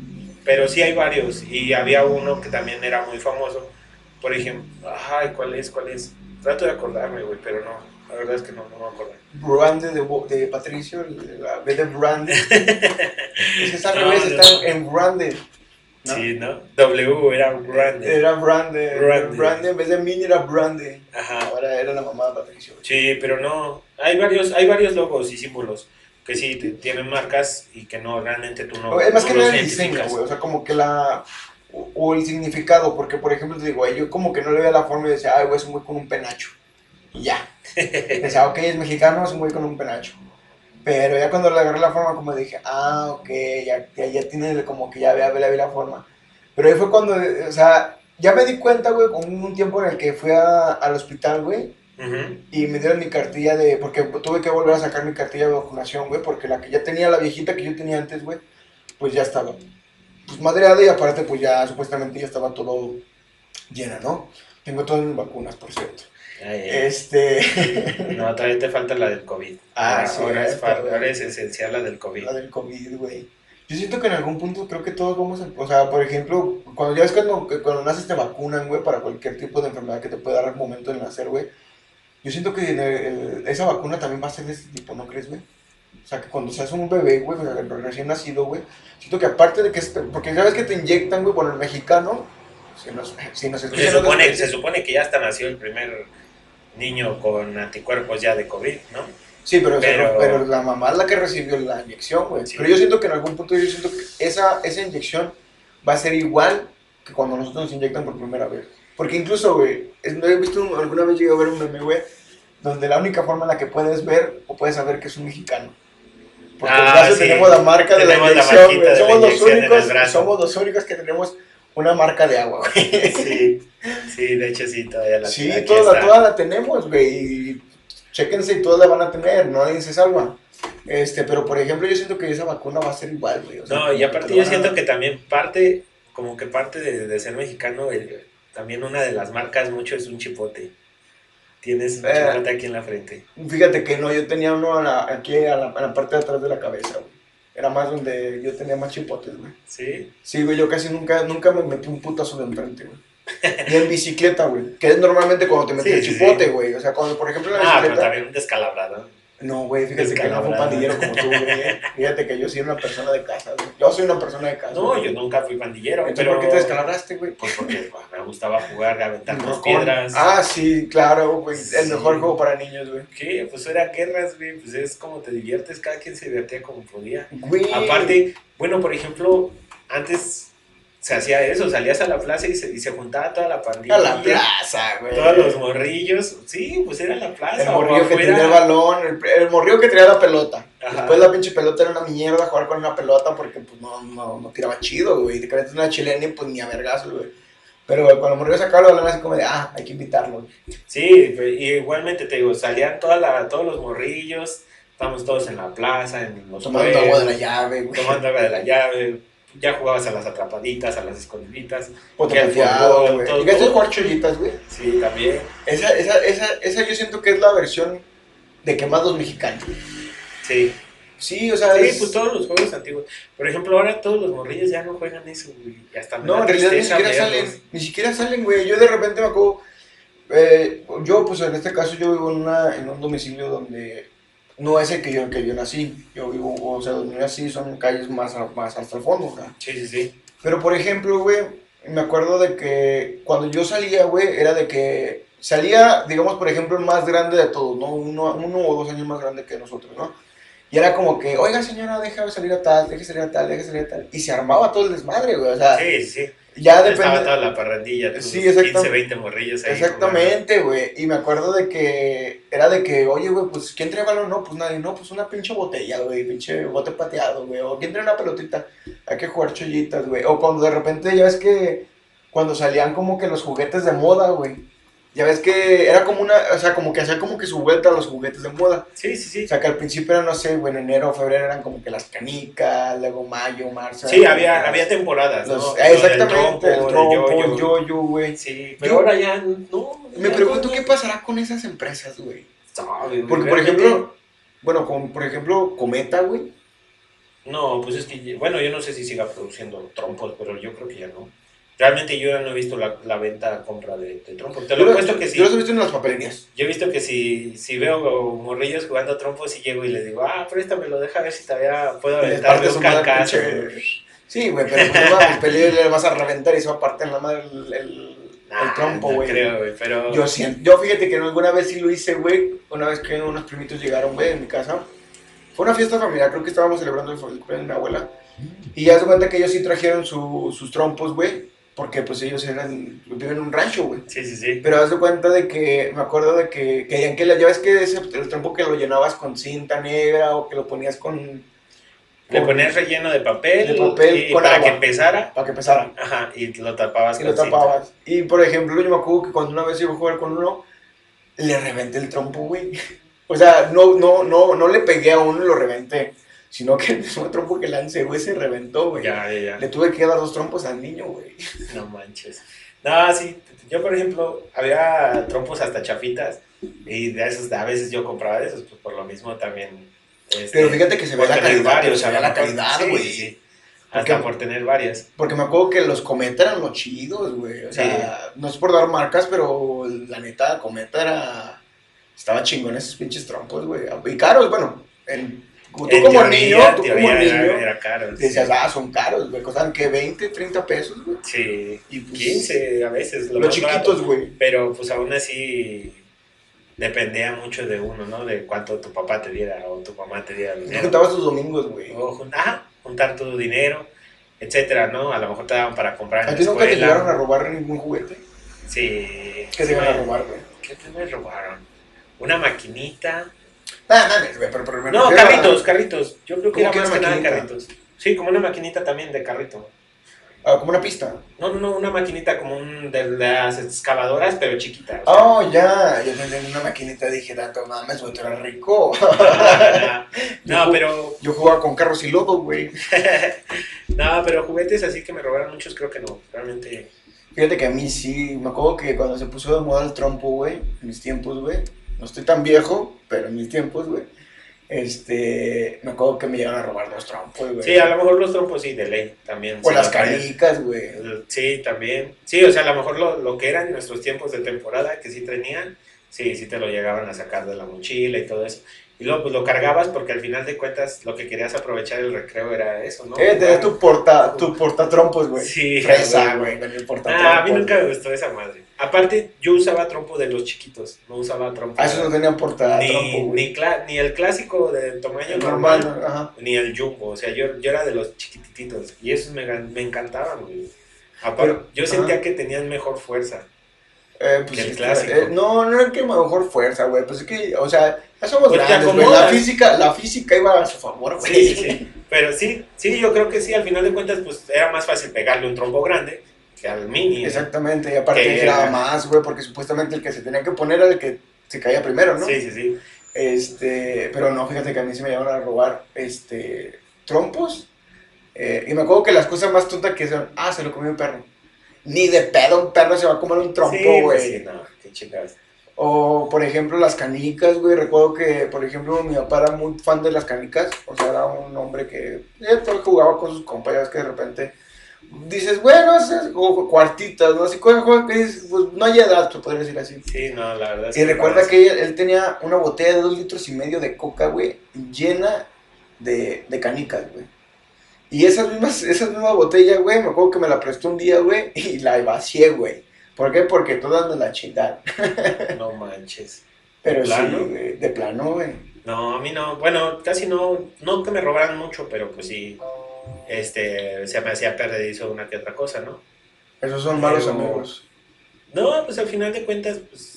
Pero sí hay varios. Y había uno que también era muy famoso. Por ejemplo, ay, ¿cuál es? ¿Cuál es? Trato de acordarme, güey, pero no. La verdad es que no, no me acuerdo. Brande de, de Patricio, la B de Brande. es que No, revés, no. está en Brande. ¿No? Sí, ¿no? W era grande. Era Brande. Brande. Brande. en vez de Mini era Brande. Ajá. Ahora era la mamá de Patricio. Sí, pero no. Hay varios, hay varios logos y símbolos. que sí te- tienen marcas y que no, realmente tú no. es más que nada el diseño, güey. O sea, como que la. O, o el significado, porque por ejemplo te digo, yo como que no le veía la forma y decía, ay, güey, es un güey con un penacho. Y ya. Decía, ok, es mexicano, es un güey con un penacho. Pero ya cuando le agarré la forma, como dije, ah, ok, ya, ya, ya tiene como que ya ve, le vi la forma. Pero ahí fue cuando, o sea, ya me di cuenta, güey, con un tiempo en el que fui a- al hospital, güey, y me dieron mi cartilla de, porque tuve que volver a sacar mi cartilla de vacunación, güey, porque la que ya tenía, la viejita que yo tenía antes, güey, pues ya estaba, pues madreada y aparte, pues ya supuestamente ya estaba todo llena, ¿no? Tengo todas mis vacunas, por cierto. Ay. Este, No, todavía te falta la del COVID. Ah, ahora, sí, ahora, es, ahora es esencial la del COVID. la del COVID, güey. Yo siento que en algún punto creo que todos vamos a, o sea, por ejemplo, cuando ya ves cuando, cuando naces te vacunan, güey, para cualquier tipo de enfermedad que te pueda dar al momento de nacer, güey. Yo siento que en el- el- esa vacuna también va a ser de este tipo, ¿no crees, güey? O sea, que cuando seas un bebé, güey, re- recién nacido, güey, siento que aparte de que, es- porque sabes que te inyectan, güey, bueno, el mexicano, si nos, si nos se, supone, se supone que ya hasta nació el primer niño con anticuerpos ya de COVID, ¿no? Sí, pero, Pero- pero, la mamá es la que recibió la inyección, güey. Sí. Pero yo siento que en algún punto yo siento que esa, esa inyección va a ser igual que cuando nosotros nos inyectan por primera vez. Porque incluso, güey, no he visto, un- alguna vez llegué a ver un meme, güey, donde la única forma en la que puedes ver o puedes saber que es un mexicano. Porque Ah, sí. tenemos la marca de la Tenemos la inyección, güey. Somos los únicos, somos los únicos que tenemos una marca de agua, güey. Sí, sí, de hecho sí, todavía la Sí, toda la, toda la tenemos, güey. Y chéquense y todas la van a tener, no nadie se salva. Este, pero por ejemplo, yo siento que esa vacuna va a ser igual, güey. o sea, No, y aparte te yo siento que también parte, como que parte de, de ser mexicano, el- también una de las marcas mucho es un chipote. Tienes un Eh. chipote aquí en la frente. Fíjate que no, yo tenía uno a la- aquí a la, a la parte de atrás de la cabeza, güey. Era más donde yo tenía más chipotes, güey. ¿Sí? Sí, güey, yo casi nunca, nunca me metí un putazo de enfrente, güey. Ni en bicicleta, güey. Que es normalmente cuando te metes Sí, el chipote, sí. güey. O sea, cuando, por ejemplo, en la Ah, pero bicicleta... también un descalabrado. No, güey, fíjate que no fue un pandillero como tú, güey. Fíjate que yo soy una persona de casa, güey. Yo soy una persona de casa. No, güey. yo nunca fui pandillero, Entonces, pero... ¿por qué te descalabraste, güey? Pues porque pues, me gustaba jugar, aventar las Rocón. piedras. Ah, sí, claro, güey. El mejor juego para niños, güey. ¿Qué? Pues eran guerras, güey. Pues es como te diviertes, cada quien se divertía como podía. Güey. Aparte, bueno, por ejemplo, antes se hacía eso, salías a la plaza y se, y se juntaba toda la pandilla. A la plaza, güey. Todos los morrillos. Sí, pues era la plaza. El morrillo que tenía el balón, el, el morrillo que traía la pelota. Ajá. Después la pinche pelota era una mierda jugar con una pelota porque pues no, no, no tiraba chido, güey. Te crees una chilena y pues ni a vergazo, güey. Pero güey, cuando el morrillo sacaba el balón así como de, ah, hay que invitarlo. Sí, y igualmente te digo, salían toda la, todos los morrillos, estábamos todos en la plaza, en los Tomando agua de la llave, güey. tomando agua de la llave, ya jugabas a las atrapaditas, a las escondiditas, Poto que el pateado, fútbol, güey. Llegaste a jugar chollitas, güey. sí, también, Esa, esa, esa, esa yo siento que es la versión de quemados mexicanos. sí. Sí, o sea, Sí, es- pues todos los juegos antiguos. Por ejemplo, ahora todos los morrillos ya no juegan eso, güey. Ya está No, en realidad ni siquiera salen, ni siquiera salen, güey. Yo de repente me acuerdo, eh, yo pues en este caso yo vivo en, una, en un domicilio donde no es el que yo, que yo nací. Yo vivo, o sea, donde yo nací son calles más, más hasta el fondo, sea. Sí, sí, sí. Pero por ejemplo, güey, me acuerdo de que cuando yo salía, güey, era de que salía, digamos, por ejemplo, el más grande de todos, ¿no? Uno, uno o dos años más grande que nosotros, ¿no? Y era como que, oiga señora, déjame salir a tal, déjame salir a tal, déjame salir a tal. Y se armaba todo el desmadre, güey. O sea, Sí, sí. Ya Estaba depende. toda la parrandilla, tus Sí, 15, exactamente. 20 morrillos ahí. Exactamente, güey. Y me acuerdo de que era de que, oye, güey, pues ¿quién trae balón? No, pues nadie, no, pues una pinche botella, güey, pinche bote pateado, güey. O ¿quién trae una pelotita? Hay que jugar chollitas, güey. O cuando de repente ya ves que, cuando salían como que los juguetes de moda, güey. Ya ves que era como una, o sea, como que hacía como que su vuelta a los juguetes de moda. Sí, sí, sí. O sea, que al principio era, no sé, en enero o febrero eran como que las canicas, luego mayo, marzo. Sí, había, había temporadas, los- ¿no? exactamente, el trompo, el yoyo, güey. Sí, pero Yo- ahora ya no. Me pregunto no, qué pasará con esas empresas, güey. Sabe, Porque, por ejemplo, bueno, como por ejemplo, Cometa, güey. No, pues es que, bueno, yo no sé si siga produciendo trompos, pero yo creo que ya no. Realmente yo no he visto la, la venta, compra de, de trompos. Te lo he puesto que sí. Yo los he visto en las papelerías. Yo he visto que si, si veo morrillos jugando trompos y llego y les digo, ah, préstamelo, deja ver si todavía puedo Le aventar partes dos su madre, cancazos. pinche- Sí, güey, pero pues no pelea le vas a reventar y se va a partir la madre el, el, Nah, el trompo, no güey. creo, güey, pero... Yo siento, yo fíjate que alguna vez sí lo hice, güey. Una vez que unos primitos llegaron, güey, en mi casa. Fue una fiesta familiar, creo que estábamos celebrando el cumpleaños de mi abuela. Y ya se cuenta que ellos sí trajeron su- sus trompos, güey. Porque pues ellos eran, viven en un rancho, güey. Sí, sí, sí. Pero haz de cuenta de que, me acuerdo de que querían que la llaves que ese, el trompo que lo llenabas con cinta negra o que lo ponías con... Le ponías relleno de papel, De papel y con para agua. que empezara, Para que pesara. ajá, y lo tapabas Y lo cinta. tapabas. Y por ejemplo, yo me acuerdo que cuando una vez iba a jugar con uno, le reventé el trompo, güey. O sea, no, no, no, no le pegué a uno y lo reventé. Sino que el mismo trompo que lancé, güey, se reventó, güey. Ya, ya, ya. Le tuve que dar dos trompos al niño, güey. No manches. No, sí, yo por ejemplo, había trompos hasta chafitas y de esos, a veces yo compraba de esos, pues por lo mismo también. este, Pero fíjate que se ve la calidad, varios, se ve la calidad, güey. sí, Porque- Hasta por tener varias. Porque me acuerdo que los Cometa eran los chidos, güey. O sea, no es por dar marcas, pero la neta, Cometa era. Estaba chingón esos pinches trompos, güey. Y caros, bueno. En, como tú En como teoría, niño, tú como niño. era, caro. Decías, sí. ah, son caros, güey. Costaban que 20, 30 pesos, güey. Sí, Y pues, 15 a veces. Lo Los chiquitos, güey. Pero pues aún así dependía mucho de uno, ¿no? De cuánto tu papá te diera o tu mamá te diera dinero. juntabas tus domingos, güey. O jun- ajá, juntar tu dinero, etcétera, ¿no? A lo mejor te daban para comprar ¿A ti nunca te llegaron a robar ningún juguete? Sí. ¿Qué te iban a robar, güey? ¿Qué te me robaron? Una maquinita. Ah, mames, güey, pero, pero me No, a- carritos, carritos. Yo creo que ¿Cómo era que más que nada carritos. Sí, como una maquinita también de carrito. ah, como una pista. No, no, no, una maquinita como un de las excavadoras, pero chiquita. o sea. Oh, ya. Yo tenía una maquinita dije, tanto mames, güey, tú rico. no, pero Yo jugaba con carros y lodo, güey. no, pero juguetes así que me robaron muchos creo que no. Realmente Fíjate que a mí sí, me acuerdo que cuando se puso de moda el trompo, güey, en mis tiempos, güey, no estoy tan viejo, pero en mis tiempos, güey, este, me acuerdo que me llegaron a robar los trompos, güey. Sí, a lo mejor los trompos sí, de ley también. O sí, las canicas, güey. Sí, también. Sí, o sea, a lo mejor lo, lo que eran nuestros tiempos de temporada que sí tenían, sí, sí te lo llegaban a sacar de la mochila y todo eso. Y luego pues lo cargabas porque al final de cuentas lo que querías aprovechar el recreo era eso, ¿no? Eh, tenías tu porta, tu portatrompos, güey. Sí, Fresa, güey. Ah, a mí nunca me gustó esa madre. Aparte, yo usaba trompo de los chiquitos, no usaba trompo. Ah, esos no tenían portatrompo, ni, güey. ni, ni el clásico de tamaño normal, normal, ajá. ni el jumbo. O sea, yo, yo era de los chiquititos y esos me, me encantaban, güey. Aparte, yo sentía que tenían mejor fuerza. Eh, pues, Que el sí, clásico. eh, no, no era que mejor fuerza, güey. Pues es que, o sea, ya somos Pues grandes, güey. La física, la física iba a su favor, güey. Sí, sí. Pero sí, sí, yo creo que sí, al final de cuentas, pues era más fácil pegarle un trompo grande que al mini. Exactamente, y aparte Que era- más, güey, porque supuestamente el que se tenía que poner era el que se caía primero, ¿no? Sí, sí, sí. Este, pero no, fíjate que a mí se me llevaron a robar, este, trompos. eh, y me acuerdo que las cosas más tontas que son, ah, se lo comió un perro. Ni de pedo un perro se va a comer un trompo, güey. sí, no, qué chingadas. O, por ejemplo, las canicas, güey. Recuerdo que, por ejemplo, mi papá era muy fan de las canicas. O sea, era un hombre que eh, pues, jugaba con sus compañeros que de repente dices, bueno, es- o cuartitas, ¿no? Así, juega, que dices, pues no hay edad, se podría decir así. Sí, no, la verdad es Y recuerda que él, él tenía una botella de dos litros y medio de coca, güey, llena de, de canicas, güey. Y esas mismas, esas mismas botellas, güey, me acuerdo que me la prestó un día, güey, y la vacié, güey. ¿Por qué? Porque todas me la chingaron. No manches. Pero sí, de plano, güey. No, a mí no. Bueno, casi no, no que me robaran mucho, pero pues sí, este, se me hacía perdizo una que otra cosa, ¿no? Esos son malos Pero- amigos. No, pues al final de cuentas, pues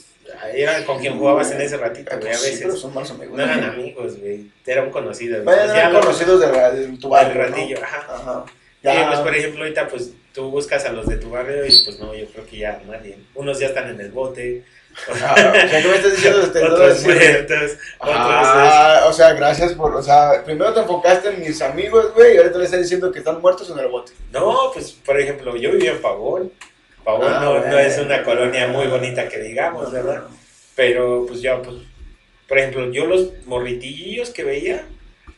era con quien jugabas en ese ratito, Ah, güey, a pues veces. son malos amigos. No eran amigos, güey, era un conocido. Vayan Decía, eran "Lo- conocidos de, de tu barrio, ¿no? ratillo, ajá. Ajá. Sí, pues por ejemplo, ahorita pues tú buscas a los de tu barrio y pues no, yo creo que ya nadie. Unos ya están en el bote, Ah, o sea, ¿qué me estás diciendo? No otros muertos, otros... Ah, o sea, gracias por, o sea, primero te enfocaste en mis amigos, güey, y ahorita le estás diciendo que están muertos en el bote. No, pues por ejemplo, yo vivía en Pavón. Pavón Ah, no, no es una colonia muy bonita que digamos, ¿verdad? Pero pues yo, pues, por ejemplo, yo los morritillillos que veía,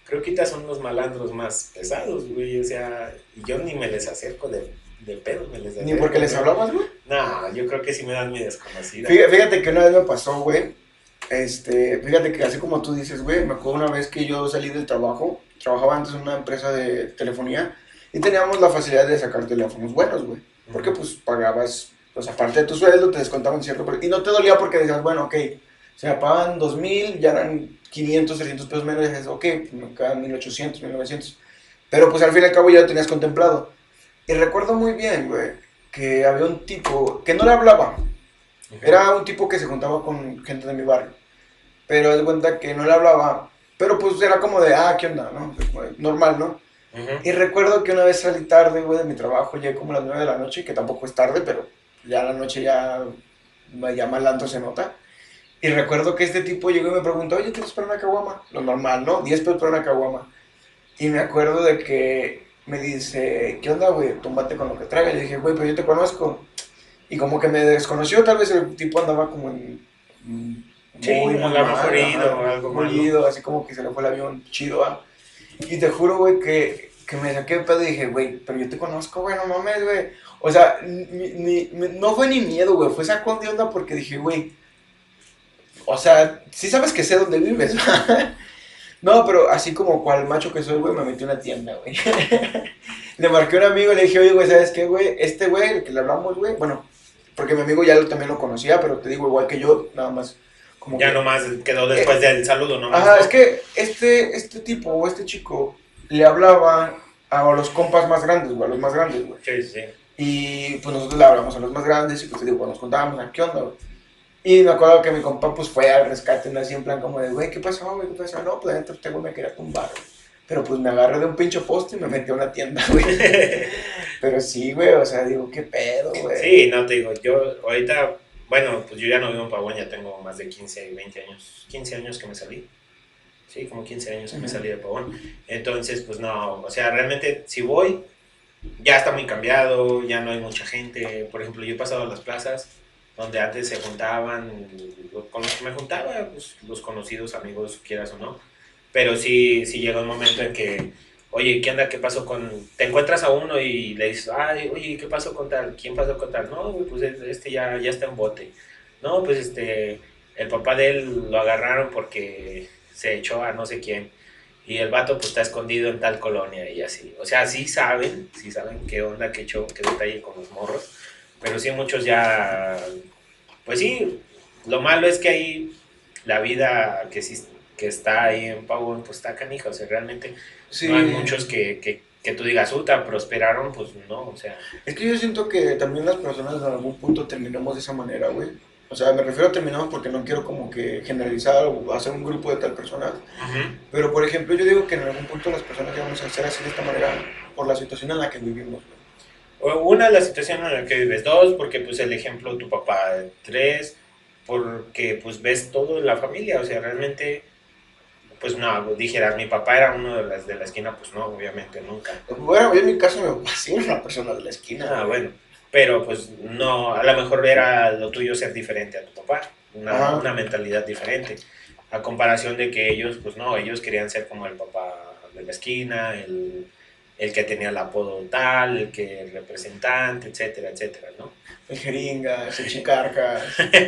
creo que ahorita son los malandros más pesados, güey. O sea, y yo ni me les acerco de, de pedo, me les Ni acerco, porque les hablabas, güey. No, yo creo que sí me dan mi desconocida. Fíjate, fíjate que una vez me pasó, güey. Este, fíjate que así como tú dices, güey, me acuerdo una vez que yo salí del trabajo, trabajaba antes en una empresa de telefonía y teníamos la facilidad de sacar teléfonos buenos, güey. Porque pues pagabas, pues aparte de tu sueldo, te descontaban cierto, y no te dolía porque decías, bueno, ok, Se me pagaban 2000, ya eran 500, 300 pesos menos, y dices, ok, me quedan 1800, 1900. Pero pues al fin y al cabo ya lo tenías contemplado. Y recuerdo muy bien, güey, que había un tipo que no le hablaba. Era un tipo que se juntaba con gente de mi barrio. Pero de cuenta que no le hablaba. Pero pues era como de, ah, ¿qué onda? ¿no? Pues, normal, ¿no? Y recuerdo que una vez salí tarde, güey, de mi trabajo, llegué como a las 9 de la noche, que tampoco es tarde, pero ya la noche ya, ya más lento se nota. Y recuerdo que este tipo llegó y me preguntó, oye, ¿quieres para una caguama? Lo normal, ¿no? 10 pesos para una caguama. Y me acuerdo de que me dice, ¿qué onda, güey? Tómate con lo que traiga. Y dije, güey, pero yo te conozco. Y como que me desconoció, tal vez el tipo andaba como en... Sí, muy, muy mal, ido, o algo muy ido, así como que se le fue el avión chido, ¿ah? Y te juro, güey, que, que me saqué de pedo y dije, güey, pero yo te conozco, güey, no mames, güey. O sea, ni, no fue ni miedo, güey, fue sacón de onda porque dije, güey, o sea, sí sabes que sé dónde vives. no, pero así como cual macho que soy, güey, me metí en una tienda, güey. le marqué a un amigo y le dije, oye, güey, ¿sabes qué, güey? Este güey, el que le hablamos, güey, bueno, porque mi amigo ya también lo conocía, pero te digo, igual que yo, nada más ya nomás quedó después eh, del saludo, ¿no? Ajá, es que este, este tipo o este chico le hablaba a los compas más grandes, güey, a los más grandes, güey. Sí, sí. Y pues nosotros le hablamos a los más grandes y pues digo, nos contábamos, ¿a qué onda, güey? Y me acuerdo que mi compa pues fue al rescate, así en plan como de, güey, ¿qué pasó, güey? ¿Qué pasó? No, pues adentro tengo, me quería tumbar, güey. Pero pues me agarré de un pincho poste y me metí a una tienda, güey. Pero sí, güey, o sea, digo, ¿qué pedo, güey? Sí, no te digo, yo ahorita bueno, pues yo ya no vivo en Pavón, ya tengo más de 15, 20 años, 15 años que me salí. Sí, como 15 años que me salí de Pavón. Entonces, pues no, o sea, realmente si voy, ya está muy cambiado, ya no hay mucha gente. Por ejemplo, yo he pasado a las plazas donde antes se juntaban, con los que me juntaba, pues los conocidos, amigos, quieras o no. Pero sí, sí llega un momento en que oye, ¿qué onda? ¿Qué pasó con...? Te encuentras a uno y le dices, ay, oye, ¿qué pasó con tal? ¿Quién pasó con tal? No, pues este ya, ya está en bote. No, pues este, el papá de él lo agarraron porque se echó a no sé quién. Y el vato pues está escondido en tal colonia y así. O sea, sí saben, sí saben qué onda, qué echó, qué detalle con los morros. Pero sí muchos ya, pues sí, lo malo es que ahí la vida que, sí, que está ahí en Pavón pues está canija. O sea, realmente no hay muchos que, que, que tú digas, uta, prosperaron, pues no, o sea. Es que yo siento que también las personas en algún punto terminamos de esa manera, güey. O sea, me refiero a terminamos porque no quiero como que generalizar o hacer un grupo de tal personas. Pero, por ejemplo, yo digo que en algún punto las personas vamos a ser así de esta manera por la situación en la que vivimos. Güey. Una, la situación en la que vives. Dos, porque pues el ejemplo tu papá. Tres, porque pues ves todo en la familia. O sea, realmente pues no, dijeras, mi papá era uno de las de la esquina, pues no, obviamente nunca. Bueno, en mi caso mi papá sí era una persona de la esquina. Ah, bueno, pero pues no, a lo mejor era lo tuyo ser diferente a tu papá, una, una mentalidad diferente, a comparación de que ellos, pues no, ellos querían ser como el papá de la esquina, el el que tenía el apodo tal, el que el representante, etcétera, etcétera, ¿no? El jeringa, el chicarca.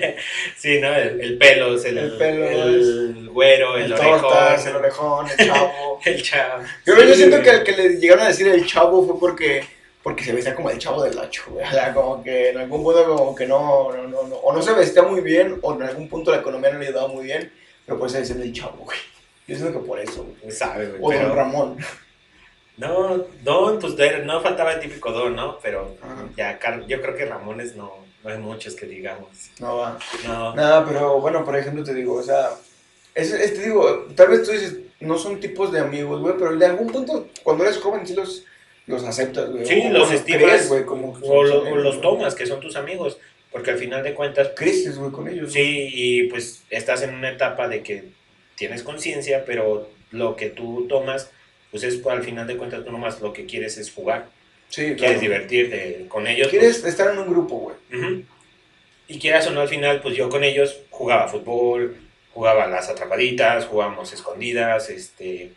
sí, ¿no? El, pelo, el, el, pelo, el güero, el, orejón. el orejón, el chavo. el chavo. Yo, yo siento que el que le llegaron a decir el chavo fue porque porque se vestía como el chavo del hacho, güey. O sea, como que en algún punto como que no, no, no, no, o no se vestía muy bien, o en algún punto la economía no le ayudaba muy bien, pero por eso decían el chavo, güey. Yo siento que por eso, güey. Sabe, güey. O pero... Don Ramón. No, Don, pues no faltaba el típico Don, ¿no? Pero ya, yo creo que Ramones no, no hay muchos que digamos. No va. No. Nada, pero bueno, por ejemplo, te digo, o sea, es, te digo, tal vez tú dices, no son tipos de amigos, güey, pero de algún punto, cuando eres joven, sí los, los aceptas, güey. Sí, los estimas. güey, como o, los tomas, que son tus amigos. Porque al final de cuentas. Creces, güey, con ellos. Sí, y pues estás en una etapa de que tienes conciencia, pero lo que tú tomas pues es al final de cuentas tú nomás lo que quieres es jugar. Sí, Quieres divertirte con ellos. Quieres pues estar en un grupo, güey. Y quieras o no, al final, pues yo con ellos jugaba fútbol, jugaba las atrapaditas, jugábamos escondidas, este...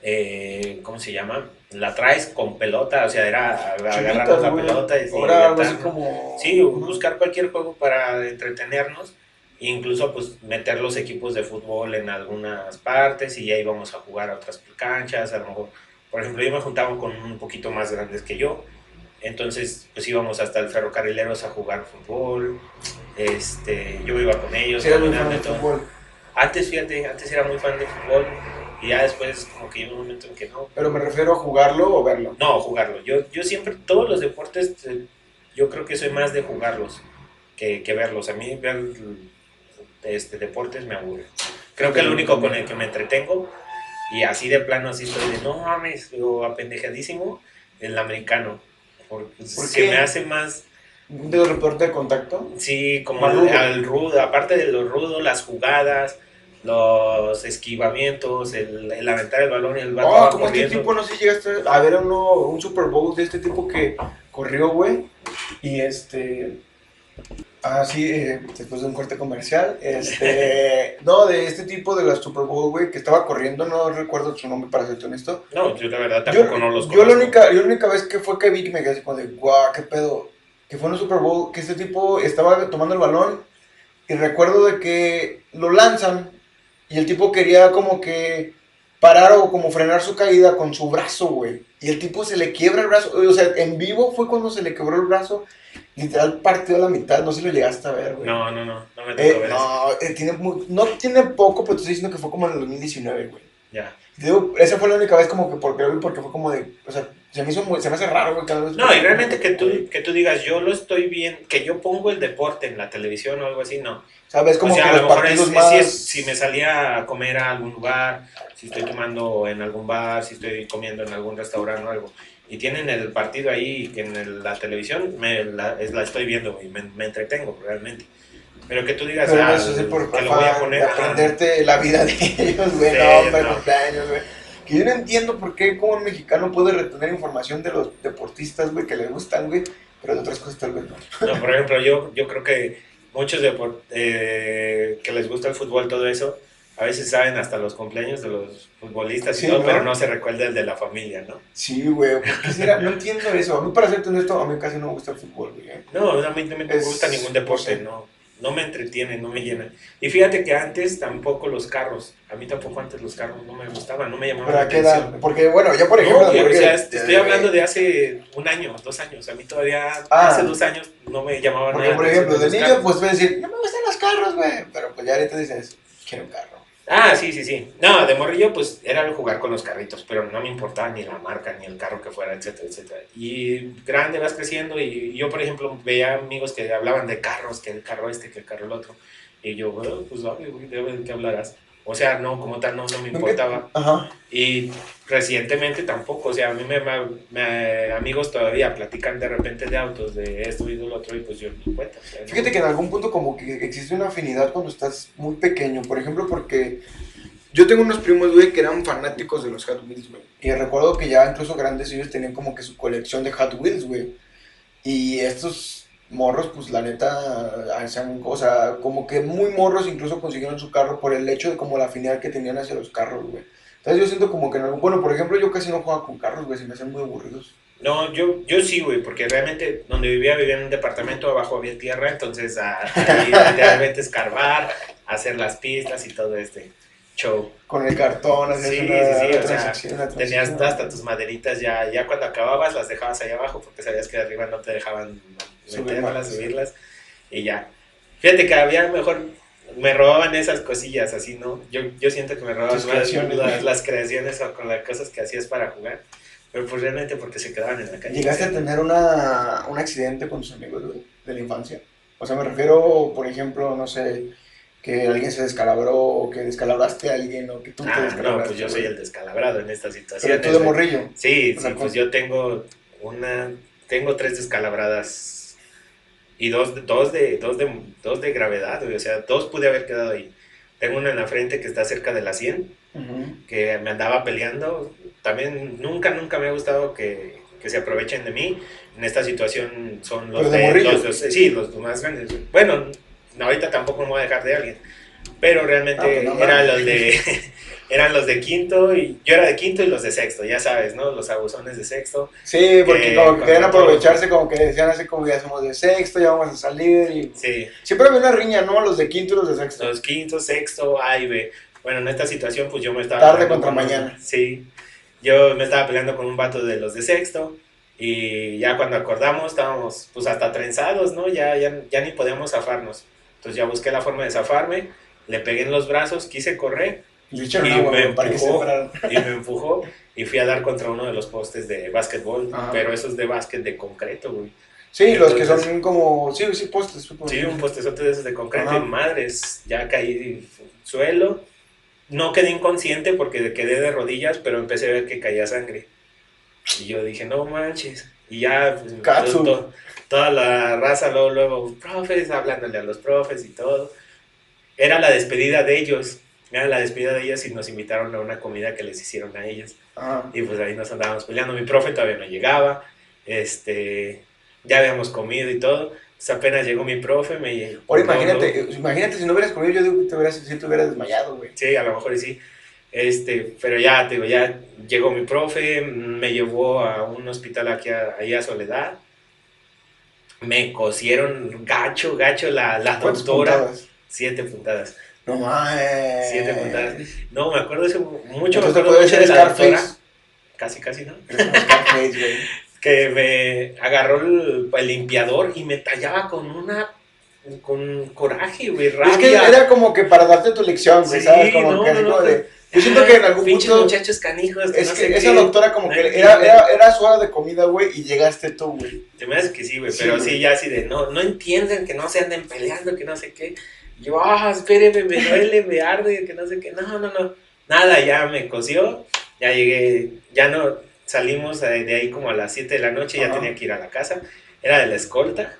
Eh, ¿Cómo se llama? La traes con pelota, o sea, era agarrar la pelota y... Ahora así como... Sí, buscar cualquier juego para entretenernos incluso pues meter los equipos de fútbol en algunas partes y ya íbamos a jugar a otras canchas, a lo mejor, por ejemplo, yo me juntaba con un poquito más grandes que yo, Entonces, pues íbamos hasta el ferrocarrileros a jugar fútbol. Este, yo iba con ellos. Eres muy fan de fútbol. Antes, fíjate, antes era muy fan de fútbol. Y ya después, como que llegó un momento en que no. Pero me refiero a jugarlo o verlo. No, jugarlo. Yo, yo siempre, todos los deportes, eh, yo creo que soy más de jugarlos que, que verlos. A mí ver este, deportes me aburre. Creo que el único con el que me entretengo, y así de plano, así estoy de no mames, o apendejadísimo, el americano. Porque ¿Por se me hace más, ¿De los reportes de contacto? sí, como al, rudo. al rudo, aparte de lo rudo, las jugadas, los esquivamientos, el, el aventar el balón y el vato Oh, va como este tipo, no sé si llegaste a ver uno, un Super Bowl de este tipo que corrió, güey. Y este. Ah, sí, eh, después de un corte comercial. Este. no, de este tipo de la Super Bowl, güey, que estaba corriendo, no recuerdo su nombre para ser honesto. No, yo la verdad Yo, tampoco no los yo la conozco. única, yo la única vez que fue que vi que me quedé así como de, guau, qué pedo. Que fue en un Super Bowl, que este tipo estaba tomando el balón y recuerdo de que lo lanzan y el tipo quería como que parar o como frenar su caída con su brazo, güey. Y el tipo se le quiebra el brazo. O sea, en vivo fue cuando se le quebró el brazo. Literal partió a la mitad. No sé si lo llegaste a ver, güey. No, no, no, no me Eh, ver no, eh, tiene muy- no tiene poco, pero te estoy diciendo que fue como en el 2019, güey. Ya. Digo, esa fue la única vez como que porque lo vi porque fue como de, o sea, se me hizo muy, se me hace raro, güey, cada vez. No, y realmente que tú, que tú digas, yo lo estoy bien, que yo pongo el deporte en la televisión o algo así, no. ¿Sabes? Como o sea, que a lo mejor es, más... si, me salía a comer a algún lugar, si estoy tomando en algún bar, si estoy comiendo en algún restaurante o algo, y tienen el partido ahí en el- la televisión, me la, es- la estoy viendo y me, me entretengo realmente. Pero que tú digas, Pero ah, eso sí por que lo voy a poner, ah, aprenderte la vida de ellos, güey, Sí, no, no. cumpleaños, güey. Que yo no entiendo por qué como un mexicano puede retener información de los deportistas, güey, que le gustan, güey, pero de otras cosas tal vez no. No, por ejemplo, yo, yo creo que muchos eh, que les gusta el fútbol, todo eso, a veces saben hasta los cumpleaños de los futbolistas Sí, y todo, ¿no? pero no se recuerda el de la familia, ¿no? Sí, güey. No entiendo eso. A mí, para serte honesto, a mí casi no me gusta el fútbol, güey. ¿eh? No, a mí no me Es- gusta ningún deporte, no. No me entretiene, no me llena. Y fíjate que antes tampoco los carros, a mí tampoco antes los carros no me gustaban, no me llamaban ¿Pero la a qué edad? atención. Porque, bueno, ya por No, ejemplo... güey, porque- o sea, te estoy hablando de hace un año, dos años. A mí todavía Ah. hace dos años no me llamaban Porque, nada por ejemplo, de atención niño, los pues puedes decir, no me gustan los carros, güey. Pero pues ya ahorita dices, quiero un carro. Ah, sí, sí, sí. No, de morrillo pues era jugar con los carritos, pero no me importaba ni la marca, ni el carro que fuera, etcétera, etcétera. Y grande vas creciendo y yo, por ejemplo, veía amigos que hablaban de carros, que el carro este, que el carro el otro. Y yo, bueno, pues de qué hablarás. O sea, no, como tal, no, no me importaba. Ajá. Y recientemente tampoco, o sea, a mí me, me- me- amigos todavía platican de repente de autos, de esto y de lo otro, y pues yo o sea, no. Fíjate que en algún punto como que existe una afinidad cuando estás muy pequeño. Por ejemplo, porque yo tengo unos primos, güey, que eran fanáticos de los Hot Wheels, güey. Y recuerdo que ya incluso grandes ellos tenían como que su colección de Hot Wheels, güey. Y estos morros, pues la neta, hacían, o sea, como que muy morros incluso consiguieron su carro por el hecho de como la afinidad que tenían hacia los carros, güey. Entonces yo siento como que, en algún- bueno, por ejemplo, yo casi no jugaba con carros, güey, se me hacen muy aburridos. No, yo, yo sí, güey, porque realmente donde vivía vivía en un departamento, abajo había tierra, entonces a, ahí literalmente escarbar, hacer las pistas y todo este show. Con el cartón, hacías Sí, una, sí, sí, o sea, Tenías hasta tus maderitas ya, ya cuando acababas las dejabas ahí abajo porque sabías que de arriba no te dejaban Subirlas. subirlas y ya. Fíjate que había mejor, me robaban esas cosillas así, ¿no? Yo, yo siento que me robaban más creaciones. las, las creaciones o con las cosas que hacías para jugar, pero pues realmente porque se quedaban en la calle. ¿Llegaste a tener una, un accidente con tus amigos, güey, de la infancia? O sea, me refiero, por ejemplo, no sé, que alguien se descalabró o que descalabraste a alguien o que tú te Ah, no, descalabraste. pues yo soy el descalabrado en esta Pero situación. tú de morrillo. Sí, O sí, sea, pues con- yo tengo una, tengo tres descalabradas y dos, de- dos, de, dos, de, dos de gravedad, güey, o sea, dos pude haber quedado ahí. Tengo una en la frente que está cerca de la 100, Ujú. que me andaba peleando. También nunca, nunca me ha gustado que, que se aprovechen de mí. En esta situación son los de de, los, los- sí, los más grandes. Bueno, no, ahorita tampoco me voy a dejar de alguien. Pero realmente Ah, pues no eran mames. los de eran los de quinto y yo era de quinto y los de sexto, ya sabes, ¿no? Los abusones de sexto. Sí, porque Que como que querían aprovecharse, como que decían así como ya somos de sexto, ya vamos a salir y... Sí, Siempre había una riña, ¿no? Los de quinto y los de sexto. los quinto, sexto, A y B. Bueno, en esta situación pues yo me estaba Tarde contra con mañana. Sí. Yo me estaba peleando con un vato de los de sexto Y ya cuando acordamos estábamos pues hasta trenzados, ¿no? Ya, ya, ya ni podíamos zafarnos. Entonces ya busqué la forma de zafarme, le pegué en los brazos, quise correr Y, y, echaron agua, me güey, para que se empujó, y me empujó y fui a dar contra uno de los postes de básquetbol, Ajá. pero esos de básquet de concreto, güey. Sí, los que son como. Sí, sí, postes. supongo. Sí, un postezote de esos de concreto Ajá. y madres, ya caí suelo. No quedé inconsciente porque quedé de rodillas, pero empecé a ver que caía sangre. Y yo dije, no manches. Y ya, pues, Katsu. to- to- toda la raza, luego, luego, profes, hablándole a los profes y todo. Era la despedida de ellos. Era la despedida de ellos y nos invitaron a una comida que les hicieron a ellos. Ajá. Y pues ahí nos andábamos peleando. Mi profe todavía no llegaba. Este, ya habíamos comido y todo. Entonces apenas llegó mi profe, me Ahora imagínate, imagínate si no hubieras comido, yo digo que te hubieras, si te hubieras desmayado, güey. Sí, a lo mejor sí. Este, pero ya, te digo, ya llegó mi profe, me llevó a un hospital aquí a, ahí a Soledad. Me cosieron gacho, gacho la, la ¿Cuántas doctora. puntadas? Siete puntadas. No mames. Siete. No, me acuerdo ese mucho. me Entonces te acuerdo mucho de la doctora. Casi, casi, ¿no? Scarface, güey. que me agarró el, el limpiador y me tallaba con una con coraje, güey, rabia. Es que era como que para darte tu lección, güey, Sí, ¿sabes? Como no, que así no, como no. de. Yo siento que en algún punto. muchachos canijos. Es no que sé esa qué. doctora como que era, era, era su hora de comida, güey, y llegaste tú, güey. Se me hace que sí, güey, Sí, pero sí, ya así de, no, no entienden que no se anden peleando, que no sé qué. Yo, ah, espéreme, me duele, me arde, que no sé qué. No, no, no. Nada, ya me coció, ya llegué, ya no, salimos de ahí como a las 7 de la noche, ya Ajá. tenía que ir a la casa. Era de la escolta.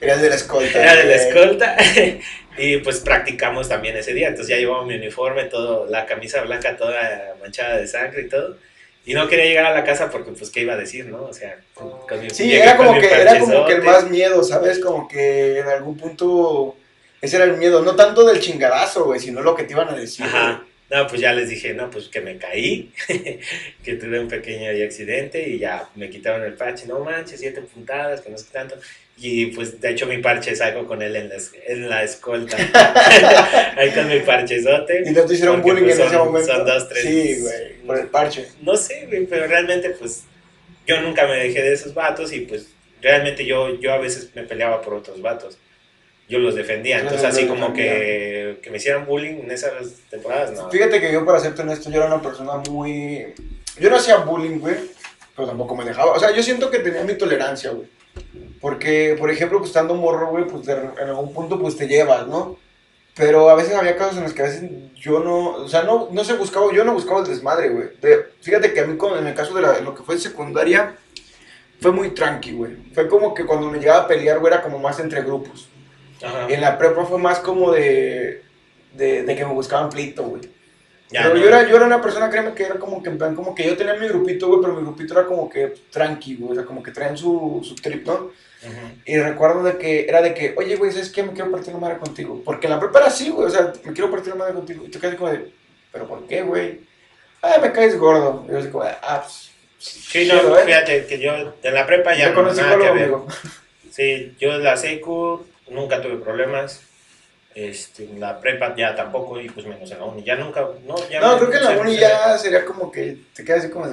Eras de la escolta. Era de la escolta y pues practicamos también ese día. Entonces ya llevaba mi uniforme, todo, la camisa blanca toda manchada de sangre y todo. Y no quería llegar a la casa porque pues qué iba a decir, ¿no? O sea, con, con mi, Sí, era como, que, era como que el más miedo, ¿sabes? Como que en algún punto ese era el miedo, no tanto del chingadazo, güey, sino lo que te iban a decir. Ajá. No, pues ya les dije, no, pues que me caí, que tuve un pequeño accidente y ya me quitaron el parche. No manches, siete puntadas, que no sé tanto. Y pues de hecho mi parche salgo con él en la, es- en la escolta. ahí con mi parchezote. Y no te hicieron bullying pues, en ese momento. son dos, tres- Sí, güey, por el parche. No sé, güey, pero realmente pues yo nunca me dejé de esos vatos y pues realmente yo, yo a veces me peleaba por otros vatos. Yo los defendía, entonces así como que, que me hicieran bullying en esas temporadas, no. Fíjate que yo, para serte honesto, yo era una persona muy... Yo no hacía bullying, güey, pero tampoco me dejaba. O sea, yo siento que tenía mi tolerancia, güey. Porque, por ejemplo, pues estando morro, güey, pues de- en algún punto pues te llevas, ¿no? Pero a veces había casos en los que a veces yo no, o sea, no, no se buscaba, yo no buscaba el desmadre, güey. De- Fíjate que a mí en el caso de la- lo que fue secundaria, fue muy tranqui, güey. Fue como que cuando me llegaba a pelear, güey, era como más entre grupos. Ajá. En la prepa fue más como de, de, de que me buscaban pleito, güey. Ya, pero no. yo, era, yo era una persona, créeme, que era como que en plan, como que yo tenía mi grupito, güey, pero mi grupito era como que tranqui, güey, o sea, como que traían su, su trip, ¿no? Y recuerdo de que era de que, oye, güey, ¿sabes qué? Me quiero partir la madre contigo. Porque en la prepa era así, güey, o sea, me quiero partir la madre contigo. Y tú quedas como de, ¿pero por qué, güey? Ah, me caes gordo. Y yo así como de, ah, pues, Sí, no, ¿eh? fíjate que yo en la prepa ya Ya con no el nada que psicólogo, ver. amigo. Sí, yo en la secu nunca tuve problemas. Este, en la prepa ya tampoco, y pues menos en la uni. Ya nunca, no, ya No, me- creo que en la uni ya sería como que te quedas así como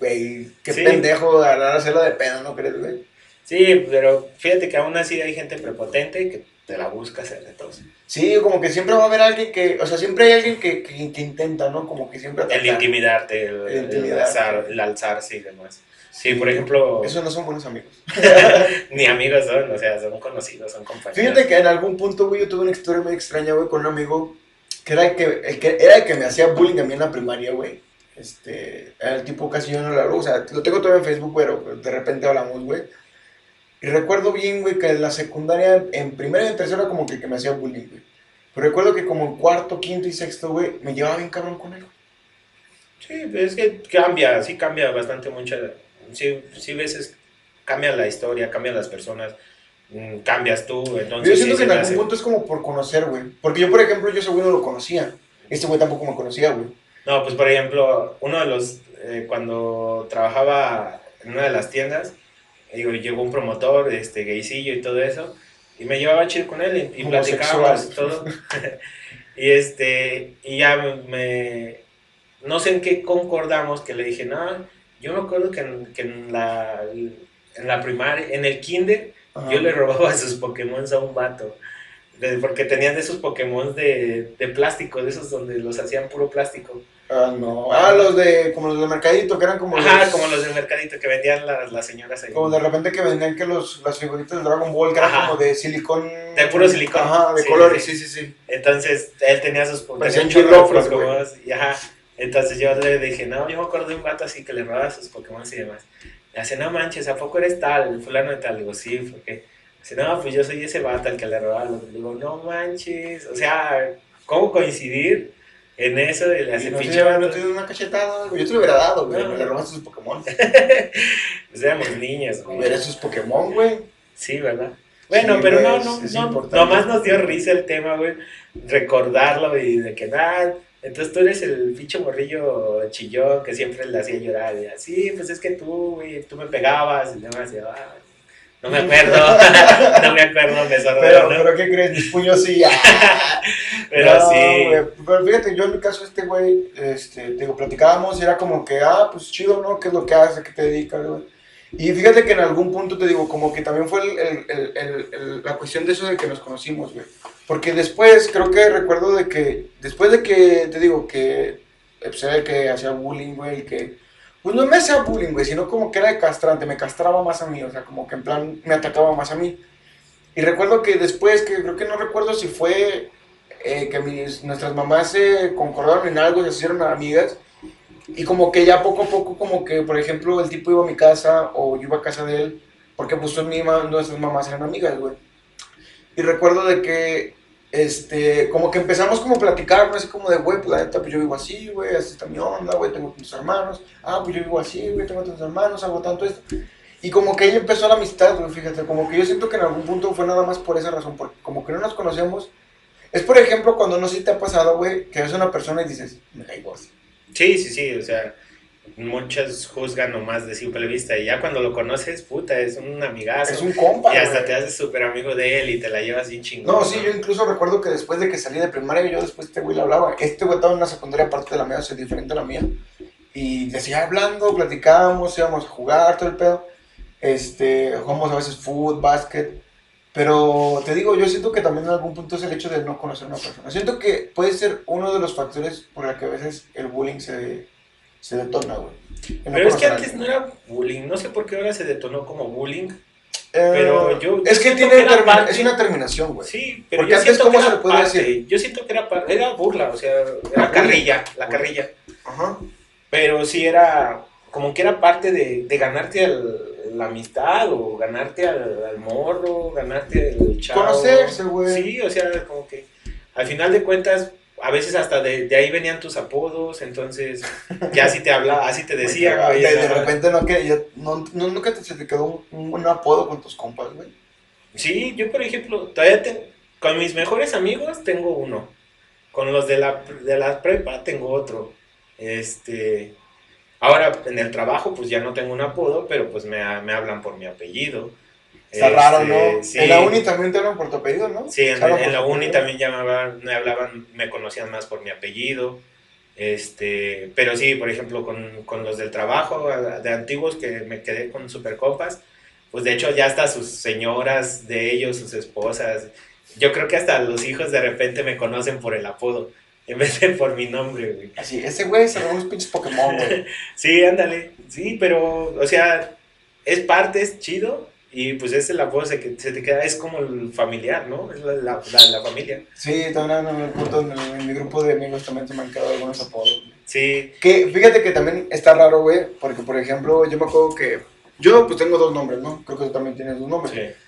güey, qué Sí. pendejo agarrar a hacerlo de pedo, ¿no crees, güey? Sí, pero fíjate que aún así hay gente prepotente que te la busca hacer de todos. Sí, como que siempre va a haber alguien que, o sea, siempre hay alguien que, que, que intenta, ¿no? Como que siempre El intimidarte, el, El el intimidarte. alzar, el alzarse y demás. Sí, por ejemplo, Esos no son buenos amigos. ni amigos son, o sea, son conocidos, son compañeros. Fíjate que en algún punto, güey, yo tuve una historia muy extraña, güey, con un amigo que era el que, el que, era el que me hacía bullying a mí en la primaria, güey. Este, era el tipo casi yo no lo hablo, o sea, lo tengo todavía en Facebook, pero de repente hablamos, güey. Y recuerdo bien, güey, que en la secundaria, en primero y en tercero, como que, que me hacía bullying, güey. Pero recuerdo que como en cuarto, quinto y sexto, güey, me llevaba bien cabrón con él. Sí, es que cambia, sí cambia bastante mucho. Sí, sí, veces cambia la historia, cambian las personas, mm, cambias tú, entonces. Yo sí siento se que en algún hace- punto es como por conocer, güey. Porque yo, por ejemplo, yo ese güey no lo conocía. Este güey tampoco me conocía, güey. No, pues por ejemplo, uno de los, eh, cuando trabajaba en una de las tiendas, digo, llegó un promotor, este, gaycillo y todo eso, y me llevaba chido con él y, y platicábamos y todo. y este, y ya me, me- no sé en qué concordamos, que le dije, no, Yo me acuerdo que en, que en la, en la primaria, en el kinder, Ajá. yo le robaba sus Pokémon a un vato. De- Porque tenían de esos Pokémon de, de plástico, de esos donde los hacían puro plástico. Ah, no. Ah, los de, como los del mercadito, que eran como Ajá, los- como los del mercadito que vendían las, las señoras ahí. Como de repente que vendían que los, las figuritas de Dragon Ball, que eran como de silicón. De puro silicón. Ajá, de Sí, colores, sí. sí, sí, sí. Entonces, él tenía sus tenía Parecían chirlofros, Pokémon. Y ajá. Entonces yo le dije, no, yo me acuerdo de un vato así que le robaba sus Pokémon y demás. Le hace, no manches, ¿a poco eres tal? Fulano de tal. Digo, sí, porque. Dice, no, pues yo soy ese vato al que le robaba. los-". Le digo, no manches. O sea, ¿cómo coincidir en eso? Y le hace Y no pinche vato. no te una cachetada. Yo te lo hubiera dado, güey. No. Le robaste sus Pokémon. Pues éramos niños, güey. Hubiera sus Pokémon, güey. Sí, ¿verdad? Bueno, Sí, pero no, no, no, nomás nos dio risa el tema, güey, recordarlo y de que nada, entonces tú eres el pinche morrillo chillón que siempre le hacía llorar, y así, pues es que tú, güey, tú me pegabas, y demás, y "Ah, no me acuerdo, no me acuerdo, me sordo, Pero, ¿no? pero ¿qué crees? Mis puños sí. ah. Pero No, sí, Pero fíjate, yo en mi caso, este güey, este, te digo, platicábamos y era como que, ah, pues chido, ¿no? ¿Qué es lo que haces? ¿A qué te dedicas, güey? Y fíjate que en algún punto te digo, como que también fue el- el- el- la cuestión de eso de que nos conocimos, güey. Porque después, creo que recuerdo de que, después de que, te digo, que, pues era el que hacía bullying, güey, que, pues no me hacía bullying, güey, sino como que era de castrante, me castraba más a mí, o sea, como que en plan me atacaba más a mí. Y recuerdo que después, que creo que no recuerdo si fue eh, que mis, nuestras mamás se concordaron en algo, se hicieron amigas. Y como que ya poco a poco, como que, por ejemplo, el tipo iba a mi casa o yo iba a casa de él, porque pues mi mamás eran amigas, güey. Y recuerdo de que, este, como que empezamos como a platicar, ¿no? así como de, güey, pues la neta, pues yo vivo así, güey, así está mi onda, güey, tengo tus hermanos. Ah, pues yo vivo así, güey, tengo tus hermanos, hago tanto esto. Y como que ahí empezó la amistad, güey, fíjate, como que yo siento que en algún punto fue nada más por esa razón, porque como que no nos conocemos. Es por ejemplo cuando no sé si te ha pasado, güey, que ves a una persona y dices, me cae gordo. Sí, sí, sí, o sea, muchos juzgan nomás de simple vista, y ya cuando lo conoces, puta, es un amigazo, Es un compa, y hasta güey. te haces súper amigo de él y te la llevas bien chingón. No, sí, yo incluso recuerdo que después de que salí de primaria, yo después este güey le hablaba. Este güey estaba en una secundaria aparte de la mía, o sea, diferente a la mía. Y decía hablando, platicábamos, íbamos a jugar, todo el pedo. Este, jugamos a veces fútbol, básquet. Pero te digo, yo siento que también en algún punto es el hecho de no conocer a una persona. Siento que puede ser uno de los factores por el que a veces el bullying se, se detona, güey. No Pero es que antes no era bullying, no sé por qué ahora se detonó como bullying. Eh, pero yo- Es que tiene que parte- es una terminación, güey. Sí, pero Porque yo antes, siento ¿cómo que se le puede parte, decir? Yo siento que era, era burla, o sea, era carrilla, la carrilla. Ajá. Pero sí era como que era parte de, de ganarte al- la amistad o ganarte al, al morro, ganarte al chavo. Conocerse, güey. Sí, o sea, como que al final de cuentas, a veces hasta de, de ahí venían tus apodos, entonces ya así te hablaba, así te decían, de, güey. de ajá. repente no, que, ya- no, no- nunca te, se te quedó un, un apodo con tus compas, güey. Sí, yo por ejemplo, todavía te- con mis mejores amigos tengo uno. Con los de la, de la prepa tengo otro. Este, ahora en el trabajo pues ya no tengo un apodo, pero pues me, me hablan por mi apellido. Está Este, raro, ¿no? Sí, En la uni también te hablan por tu apellido, ¿no? sí, en, en la uni también ya me hablaban, me hablaban, me conocían más por mi apellido. Este, pero sí, por ejemplo, con, con los del trabajo, de antiguos que me quedé con super compas, pues de hecho ya hasta sus señoras de ellos, sus esposas, yo creo que hasta los hijos de repente me conocen por el apodo, en vez de por mi nombre, güey. Así, ese güey se robó unos pinches Pokémon, güey. Sí, ándale, sí, pero, o sea, es parte, es chido, y pues es el apodo se, que se te queda, es como el familiar, ¿no? Es la, la, la- la familia. Sí, también en, el punto, en, el- en mi grupo de amigos también se me han quedado algunos apodos. Sí, Que fíjate que también está raro, güey, porque por ejemplo, yo me acuerdo que yo pues tengo dos nombres, ¿no? Creo que tú también tienes dos nombres. sí.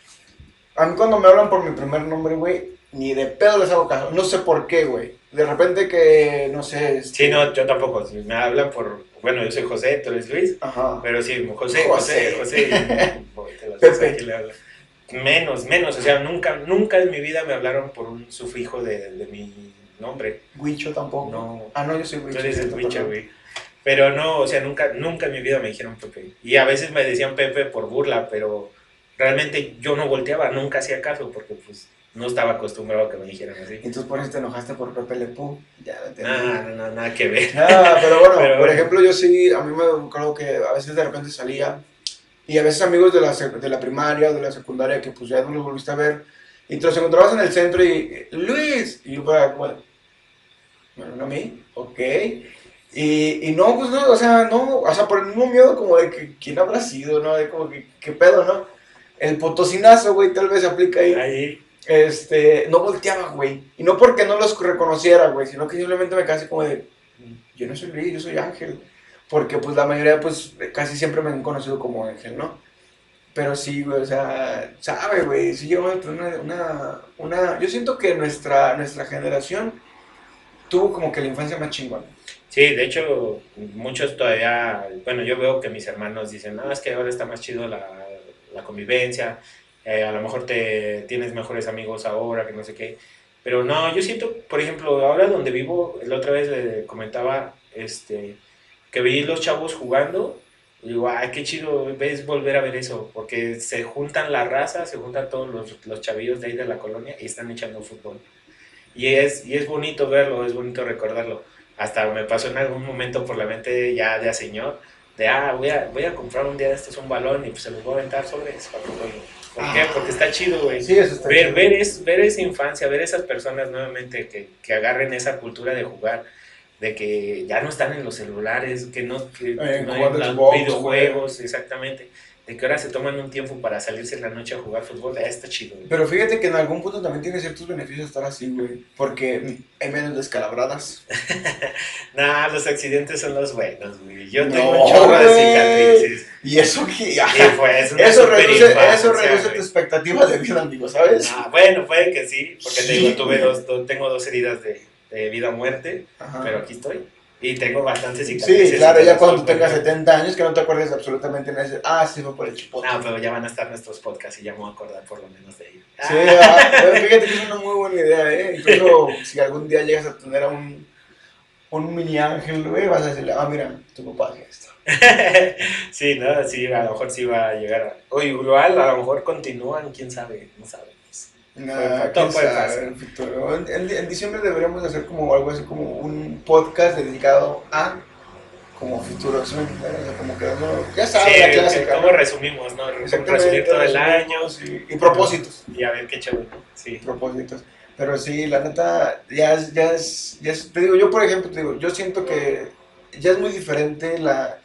A mí cuando me hablan por mi primer nombre, güey, ni de pedo les hago caso. No sé por qué, güey. De repente que, no sé. este- Sí, no, yo tampoco. Si me hablan por. Bueno, yo soy José, tú eres Luis. Ajá. Pero sí, José, José. José, y- Pepe. le. Menos, menos. O sea, nunca, nunca en mi vida me hablaron por un sufijo de, de mi nombre. Huicho tampoco. No. Ah, no, yo soy Tú Huicho. eres el güey. Pero no, o sea, nunca, nunca en mi vida me dijeron Pepe. Y a veces me decían Pepe por burla, pero realmente yo no volteaba, nunca hacía caso, porque pues no estaba acostumbrado a que me dijeran así. Entonces por eso te enojaste por Pepe Le Pew. Ya, no entendí. No, no, nada que ver. Nada, pero bueno, Pero por bueno. ejemplo, yo sí, a mí me acuerdo que a veces de repente salía y a veces amigos de la, de la primaria o de la secundaria que pues ya no los volviste a ver y te los encontrabas en el centro y Luis, y yo para bueno, bueno, no a mí, ok. Y, y no, pues no, o sea, no, o sea, por el mismo miedo como de que quién habrá sido, ¿no? De como que, qué pedo, ¿no? El potosinazo, güey, tal vez se aplica ahí Ahí, este, no volteaba, güey. Y no porque no los reconociera, güey, sino que simplemente me así como de, yo no soy Luis, yo soy Ángel. Porque pues la mayoría, pues casi siempre me han conocido como Ángel, ¿no? Pero sí, güey, o sea, sabe, güey, sí a tener una, una, una... Yo siento que nuestra, nuestra generación tuvo como que la infancia más chingona. Sí, de hecho, muchos todavía, bueno, yo veo que mis hermanos dicen, no, es que ahora está más chido la, la convivencia, eh, a lo mejor te tienes mejores amigos ahora, que no sé qué. Pero no, yo siento, por ejemplo, ahora donde vivo, la otra vez le comentaba este, que vi los chavos jugando, y digo, ay, qué chido ves volver a ver eso, porque se juntan la raza, se juntan todos los, los chavillos de ahí de la colonia y están echando fútbol. Y es, y es bonito verlo, es bonito recordarlo hasta me pasó en algún momento por la mente ya de a señor, de, ah, voy a, voy a comprar un día de estos un balón y pues se los voy a aventar sobre eso. ¿Por qué? Ah. Porque está chido, güey. Sí, eso está Ver, chido. ver, es, ver esa infancia, ver esas personas nuevamente que, que agarren esa cultura de jugar, de que ya no están en los celulares, que no, que Eh, no los Xbox, videojuegos, exactamente, de que ahora se toman un tiempo para salirse en la noche a jugar fútbol, ah, está chido. güey. Pero fíjate que en algún punto también tiene ciertos beneficios estar así, güey. Porque hay menos descalabradas. Nah, los accidentes son los buenos, güey. Yo No, tengo un chorro de cicatrices. Y eso que... Pues, una Eso reduce, infancia, eso reduce tu expectativa de vida, amigo, ¿sabes? Ah, bueno, puede que sí, porque te Sí, digo, tuve dos, do- tengo dos heridas de, de vida o muerte, Ajá. pero aquí estoy. Y tengo bastantes cicatrices. Sí, claro, ya cuando puedo tengas poner. 70 años que no te acuerdes absolutamente nada. dices, Ah, sí, fue por el chipote. No, pero ya van a estar nuestros podcasts y ya me voy a acordar por lo menos de ellos. Sí, ah, fíjate que es una muy buena idea, ¿eh? Incluso si algún día llegas a tener a un, un mini ángel, güey, vas a decirle, ah, mira, tu papá hace esto. sí, no, sí, a lo mejor sí va a llegar a... O igual, a lo mejor continúan, quién sabe, no sabemos. Todo puede pasar. en el futuro. En, en- en diciembre deberíamos hacer como algo así como un podcast dedicado a como futuro, ¿sí? O sea, como que no, ya sabes, Sí, la. ¿cómo resumimos, no? Resumir todo el año Y, y propósitos. y a ver qué chévere, ¿no? Sí. propósitos. Pero sí, la neta, ya es, ya es, ya es- te digo, yo por ejemplo, te digo, yo siento que ya es muy diferente la,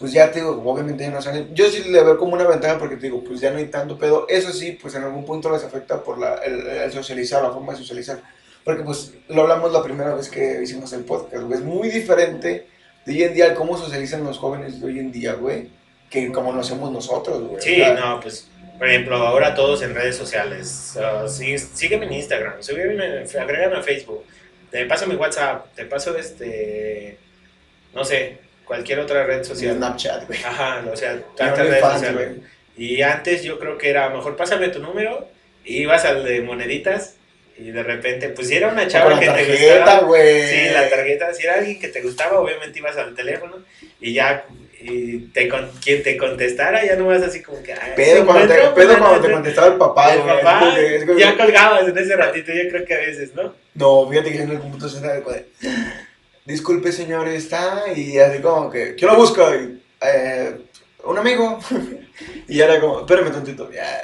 pues ya te digo, obviamente ya no salen, yo sí le veo como una ventaja porque te digo, pues ya no hay tanto pedo, eso sí, pues en algún punto les afecta por la, el, el socializar, la forma de socializar, porque pues lo hablamos la primera vez que hicimos el podcast, güey, es muy diferente de hoy en día cómo socializan los jóvenes de hoy en día, güey, que como lo hacemos nosotros, güey. Sí, no, pues, por ejemplo, ahora todos en redes sociales. uh, sí, sígueme en Instagram, sígueme, agrégame a Facebook, te paso mi WhatsApp, te paso este, no sé, cualquier otra red social. Snapchat, güey. Ajá, o sea, tantas redes sociales. güey. Y antes yo creo que era, mejor pásame tu número, y ibas al de moneditas, y de repente, pues si era una chava la que te tarjeta, gustaba. güey. Sí, la tarjeta, si era alguien que te gustaba, obviamente ibas al teléfono y ya y te con, quien te contestara ya no vas así como que ay, Pedo ¿se cuando, te, pedo cuando te contestaba el papá, el güey. papá, es ya colgabas en ese ratito, yo creo que a veces, ¿no? No, fíjate que en algún punto se. Disculpe, señor, está. Y así como que, ¿quién lo busca? Y, eh, un amigo. y era como, espérame tantito. Ya,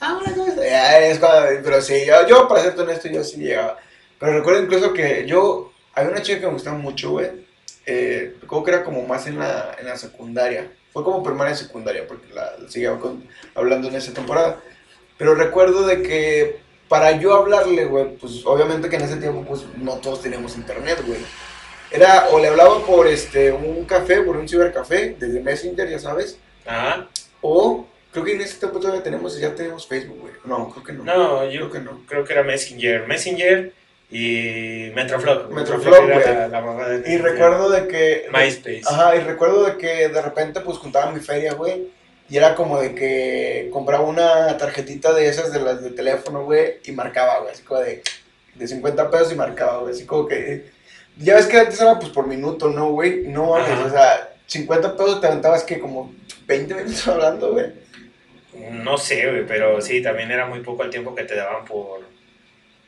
ah, una cosa. Ya, es cuando- pero sí, yo, yo, para serte honesto, yo sí llegaba. Pero recuerdo incluso que yo, había una chica que me gustaba mucho, güey. Eh, creo que era como más en la, en la secundaria. Fue como primaria y secundaria, porque la, la seguía con- hablando en esa temporada. Pero recuerdo de que para yo hablarle, güey, pues obviamente que en ese tiempo, pues no todos teníamos internet, güey. Era, o le hablaba por este, un café, por un cibercafé, desde Messenger, ya sabes. Ajá. O creo que en ese tiempo todavía tenemos, ya tenemos Facebook, güey. No, creo que no. No, yo creo que no. creo que era Messenger, Messenger y Metroflog. Metroflog, güey. la, la mamá de Y recuerdo de que... MySpace. Ajá, y recuerdo de que de repente pues juntaba mi feria, güey. Y era como de que compraba una tarjetita de esas de las de teléfono, güey, y marcaba, güey, así como de, de 50 pesos y marcaba, güey, así como que... Ya ves que antes era pues por minuto, ¿no, güey? No mames, Ajá. o sea, 50 pesos te aventabas que como 20 minutos hablando, güey. No sé, güey, pero sí, también era muy poco el tiempo que te daban por,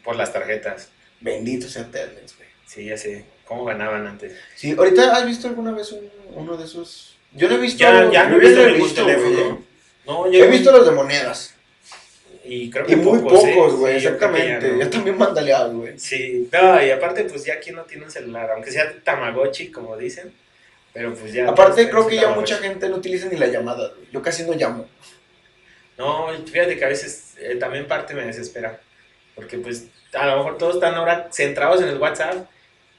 por las tarjetas. Bendito sea Telmex, güey. Sí, ya sé. ¿Cómo ganaban antes? Sí, ahorita has visto alguna vez un- uno de esos. Yo no he visto. Ya, ya no he visto ningún visto, teléfono. güey. No, yo He visto los de monedas. Y creo que Y muy pocos, ¿eh? pocos, güey, Sí, exactamente. ya Ya, no. también vandaleados, güey. Sí, no, y aparte, pues ya quien no tiene un celular, aunque sea Tamagotchi, como dicen, pero pues ya. Aparte, creo que ya mucha Tamagotchi. gente no utiliza ni la llamada, güey. Yo casi no llamo. No, fíjate que a veces eh, también parte me desespera, porque pues a lo mejor todos están ahora centrados en el WhatsApp,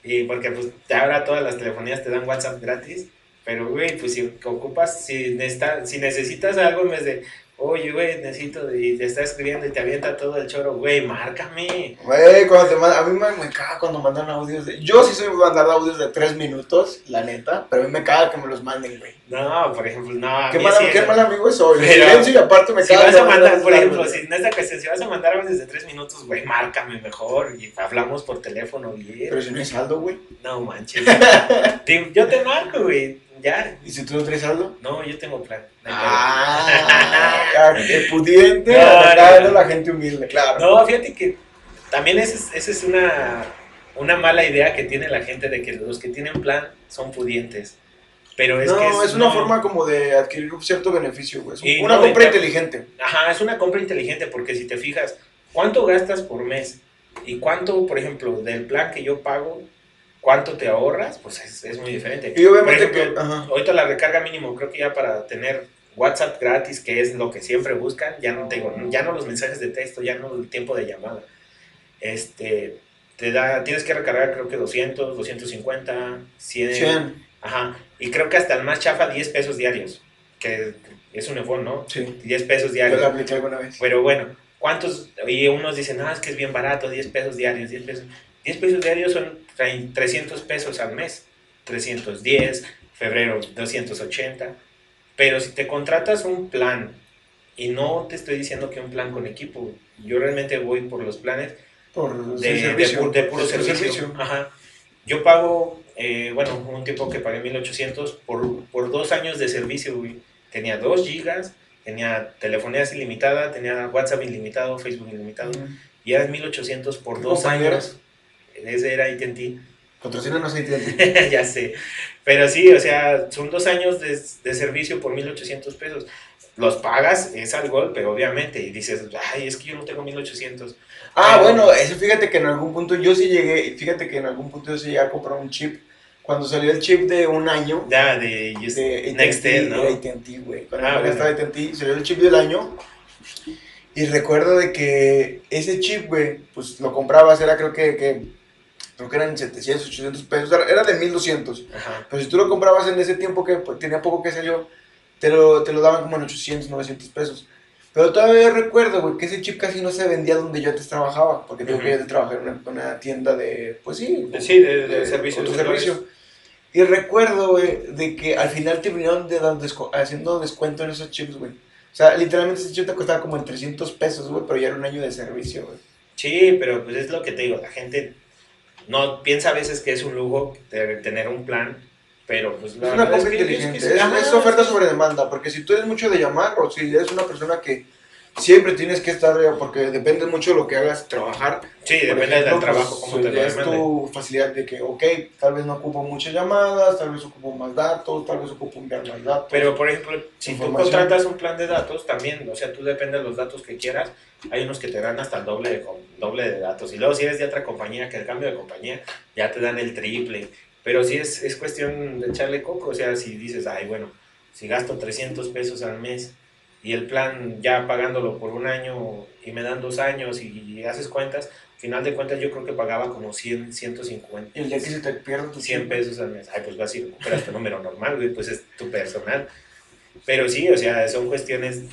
y porque pues ahora todas las telefonías te dan WhatsApp gratis, pero güey, pues si ocupas, si, necesita- si necesitas algo en vez de, oye, güey, necesito, y te está escribiendo y te avienta todo el choro, güey, márcame. Güey, cuando te mandan, a mí me, me caga cuando mandan audios de... Yo sí soy mandar audios de tres minutos, la neta, pero a mí me caga que me los manden, güey. No, por ejemplo, no, Qué mí mal, sí, qué mal amigo soy. Pero- y aparte me Si caga. vas a mandar, por ejemplo, si en esta cuestión, si vas a mandar audios de tres minutos, güey, márcame mejor y hablamos por teléfono bien. Pero si no hay saldo, güey. No manches. Yo te marco, güey. Ya. ¿Y si tú no traes saldo? No, yo tengo plan. Ah, qué pudiente. No, no, la gente humilde, claro. No, fíjate que también esa es, es una, una mala idea que tiene la gente de que los que tienen plan son pudientes. Pero es no, que es, una no. forma como de adquirir un cierto beneficio, güey. Es Y una no, compra inteligente. Ajá, es una compra inteligente porque si te fijas, ¿cuánto gastas por mes? Y cuánto, por ejemplo, del plan que yo pago, cuánto te ahorras, pues es, es muy diferente. Y obviamente Por ejemplo, que. Ahorita la recarga mínimo, creo que ya para tener WhatsApp gratis, que es lo que siempre buscan, ya no tengo, ya no los mensajes de texto, ya no el tiempo de llamada. Este, te da, tienes que recargar creo que 200, 250, 100, 100. ajá, y creo que hasta el más chafa 10 pesos diarios, que es un iPhone, ¿no? Sí. 10 pesos Yo diarios. la apliqué alguna vez. Pero bueno, ¿cuántos? Y unos dicen, ah, es que es bien barato, 10 pesos diarios, 10 pesos. 10 pesos diarios son 300 pesos al mes. 310, febrero 280. Pero si te contratas un plan, y no te estoy diciendo que un plan con equipo, yo realmente voy por los planes Por de, de, servicio. pu- de puro servicio. Ajá. Yo pago, eh, bueno, un tiempo que pagué 1800 por, por dos años de servicio, güey. Tenía 2 gigas, tenía telefonía ilimitada, tenía WhatsApp ilimitado, Facebook ilimitado, Mm. y eran 1800 por ¿Qué dos años. Ese era AT&T. Patrocina no se entiende. ya sé. Pero sí, o sea, son dos años de, de servicio por 1800 pesos. Los pagas, es al golpe, obviamente, y dices, ay, es que yo no tengo 1800. Ah, Pero- bueno, eso fíjate que en algún punto yo sí llegué, fíjate que en algún punto yo sí llegué a comprar un chip. Cuando salió el chip de un año, Ya, de, de Nextel, ¿no? Era AT&T, güey. Cuando Ah, bueno. AT&T, salió el chip del año. Y recuerdo de que ese chip, güey, pues lo comprabas, era creo que, que creo que eran 700, 800 pesos, era, de 1200. Ajá. Pero si tú lo comprabas en ese tiempo que pues, tenía poco que salió, te lo, te lo daban como en 800, 900 pesos. Pero todavía recuerdo, güey, que ese chip casi no se vendía donde yo antes trabajaba, porque tengo Ujú. que yo antes trabajaba en una, una tienda de, pues sí, Sí, de, de servicio. de autoservicio. Y recuerdo, güey, de que al final terminaron de dar descu- haciendo descuento en esos chips, güey. O sea, literalmente ese chip te costaba como en 300 pesos, güey, pero ya era un año de servicio, güey. Sí, pero pues es lo que te digo, la gente no piensa a veces que es un lujo tener un plan, pero pues la Es una compra inteligente, es, Ajá, es oferta sobre demanda, porque si tú eres mucho de llamar o si eres una persona que siempre tienes que estar, eh, porque depende mucho de lo que hagas trabajar. Sí, Por depende ejemplo, del trabajo, pues, cómo te lo es demanden. tu facilidad de que, ok, tal vez no ocupo muchas llamadas, tal vez ocupo más datos, tal vez ocupo enviar más datos. Pero, por ejemplo, si tú contratas un plan de datos, también, o sea, tú depende de los datos que quieras. Hay unos que te dan hasta el doble de, doble de datos. Y luego, si eres de otra compañía, que el cambio de compañía, ya te dan el triple. Pero sí es, es cuestión de echarle coco. O sea, si dices, ay, bueno, si gasto 300 pesos al mes y el plan ya pagándolo por un año y me dan dos años y, haces cuentas, al final de cuentas yo creo que pagaba como 100, 150. y el día que se te pierde tu 100 chip, pesos al mes. Ay, pues vas y recuperas tu número normal, güey, pues es tu personal. Pero sí, o sea, son cuestiones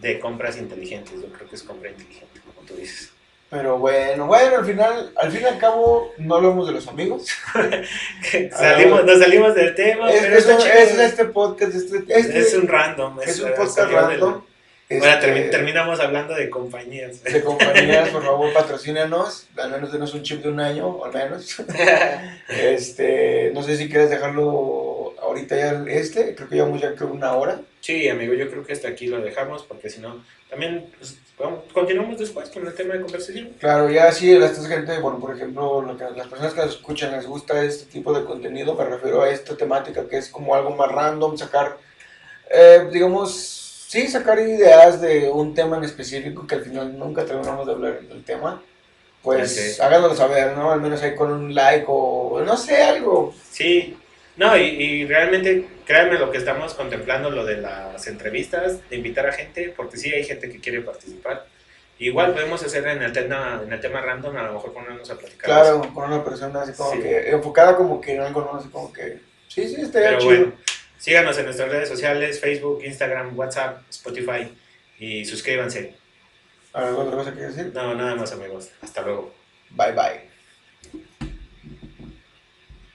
de compras inteligentes. Yo creo que es compra inteligente, como tú dices. Pero bueno, bueno, al final, al fin y al cabo, no hablamos de los amigos. salimos, nos salimos del tema, Es, pero es, un- es este podcast, este, este- Es un random. es un podcast random. Bueno, este, termi- terminamos hablando de compañías. de compañías, por favor, patrocínanos. Al menos denos un chip de un año, al menos. Este, no sé si quieres dejarlo ahorita ya este, creo que llevamos ya creo una hora. Sí, amigo, yo creo que hasta aquí lo dejamos porque si no, también pues, vamos- continuamos después con el tema de conversación. Claro, ya sí, a esta gente, bueno, por ejemplo, lo que las personas que nos escuchan les gusta este tipo de contenido, me refiero a esta temática que es como algo más random, sacar, eh, digamos, sí, sacar ideas de un tema en específico que al final nunca terminamos de hablar del tema. Pues sé. háganoslo saber, ¿no? Al menos ahí con un like o no sé, algo. Sí, no, y, y realmente créanme lo que estamos contemplando, lo de las entrevistas, de invitar a gente, porque sí hay gente que quiere participar. Igual podemos hacer en el tema, en el tema random, a lo mejor ponernos a platicar. Claro, con una persona así como Sí. que enfocada como que en algo, ¿no? Así como que, sí, sí, estaría Pero chido. bueno, síganos en nuestras redes sociales, Facebook, Instagram, WhatsApp, Spotify y suscríbanse. ¿Alguna otra cosa que decir? No, nada más amigos. Hasta luego. Bye bye.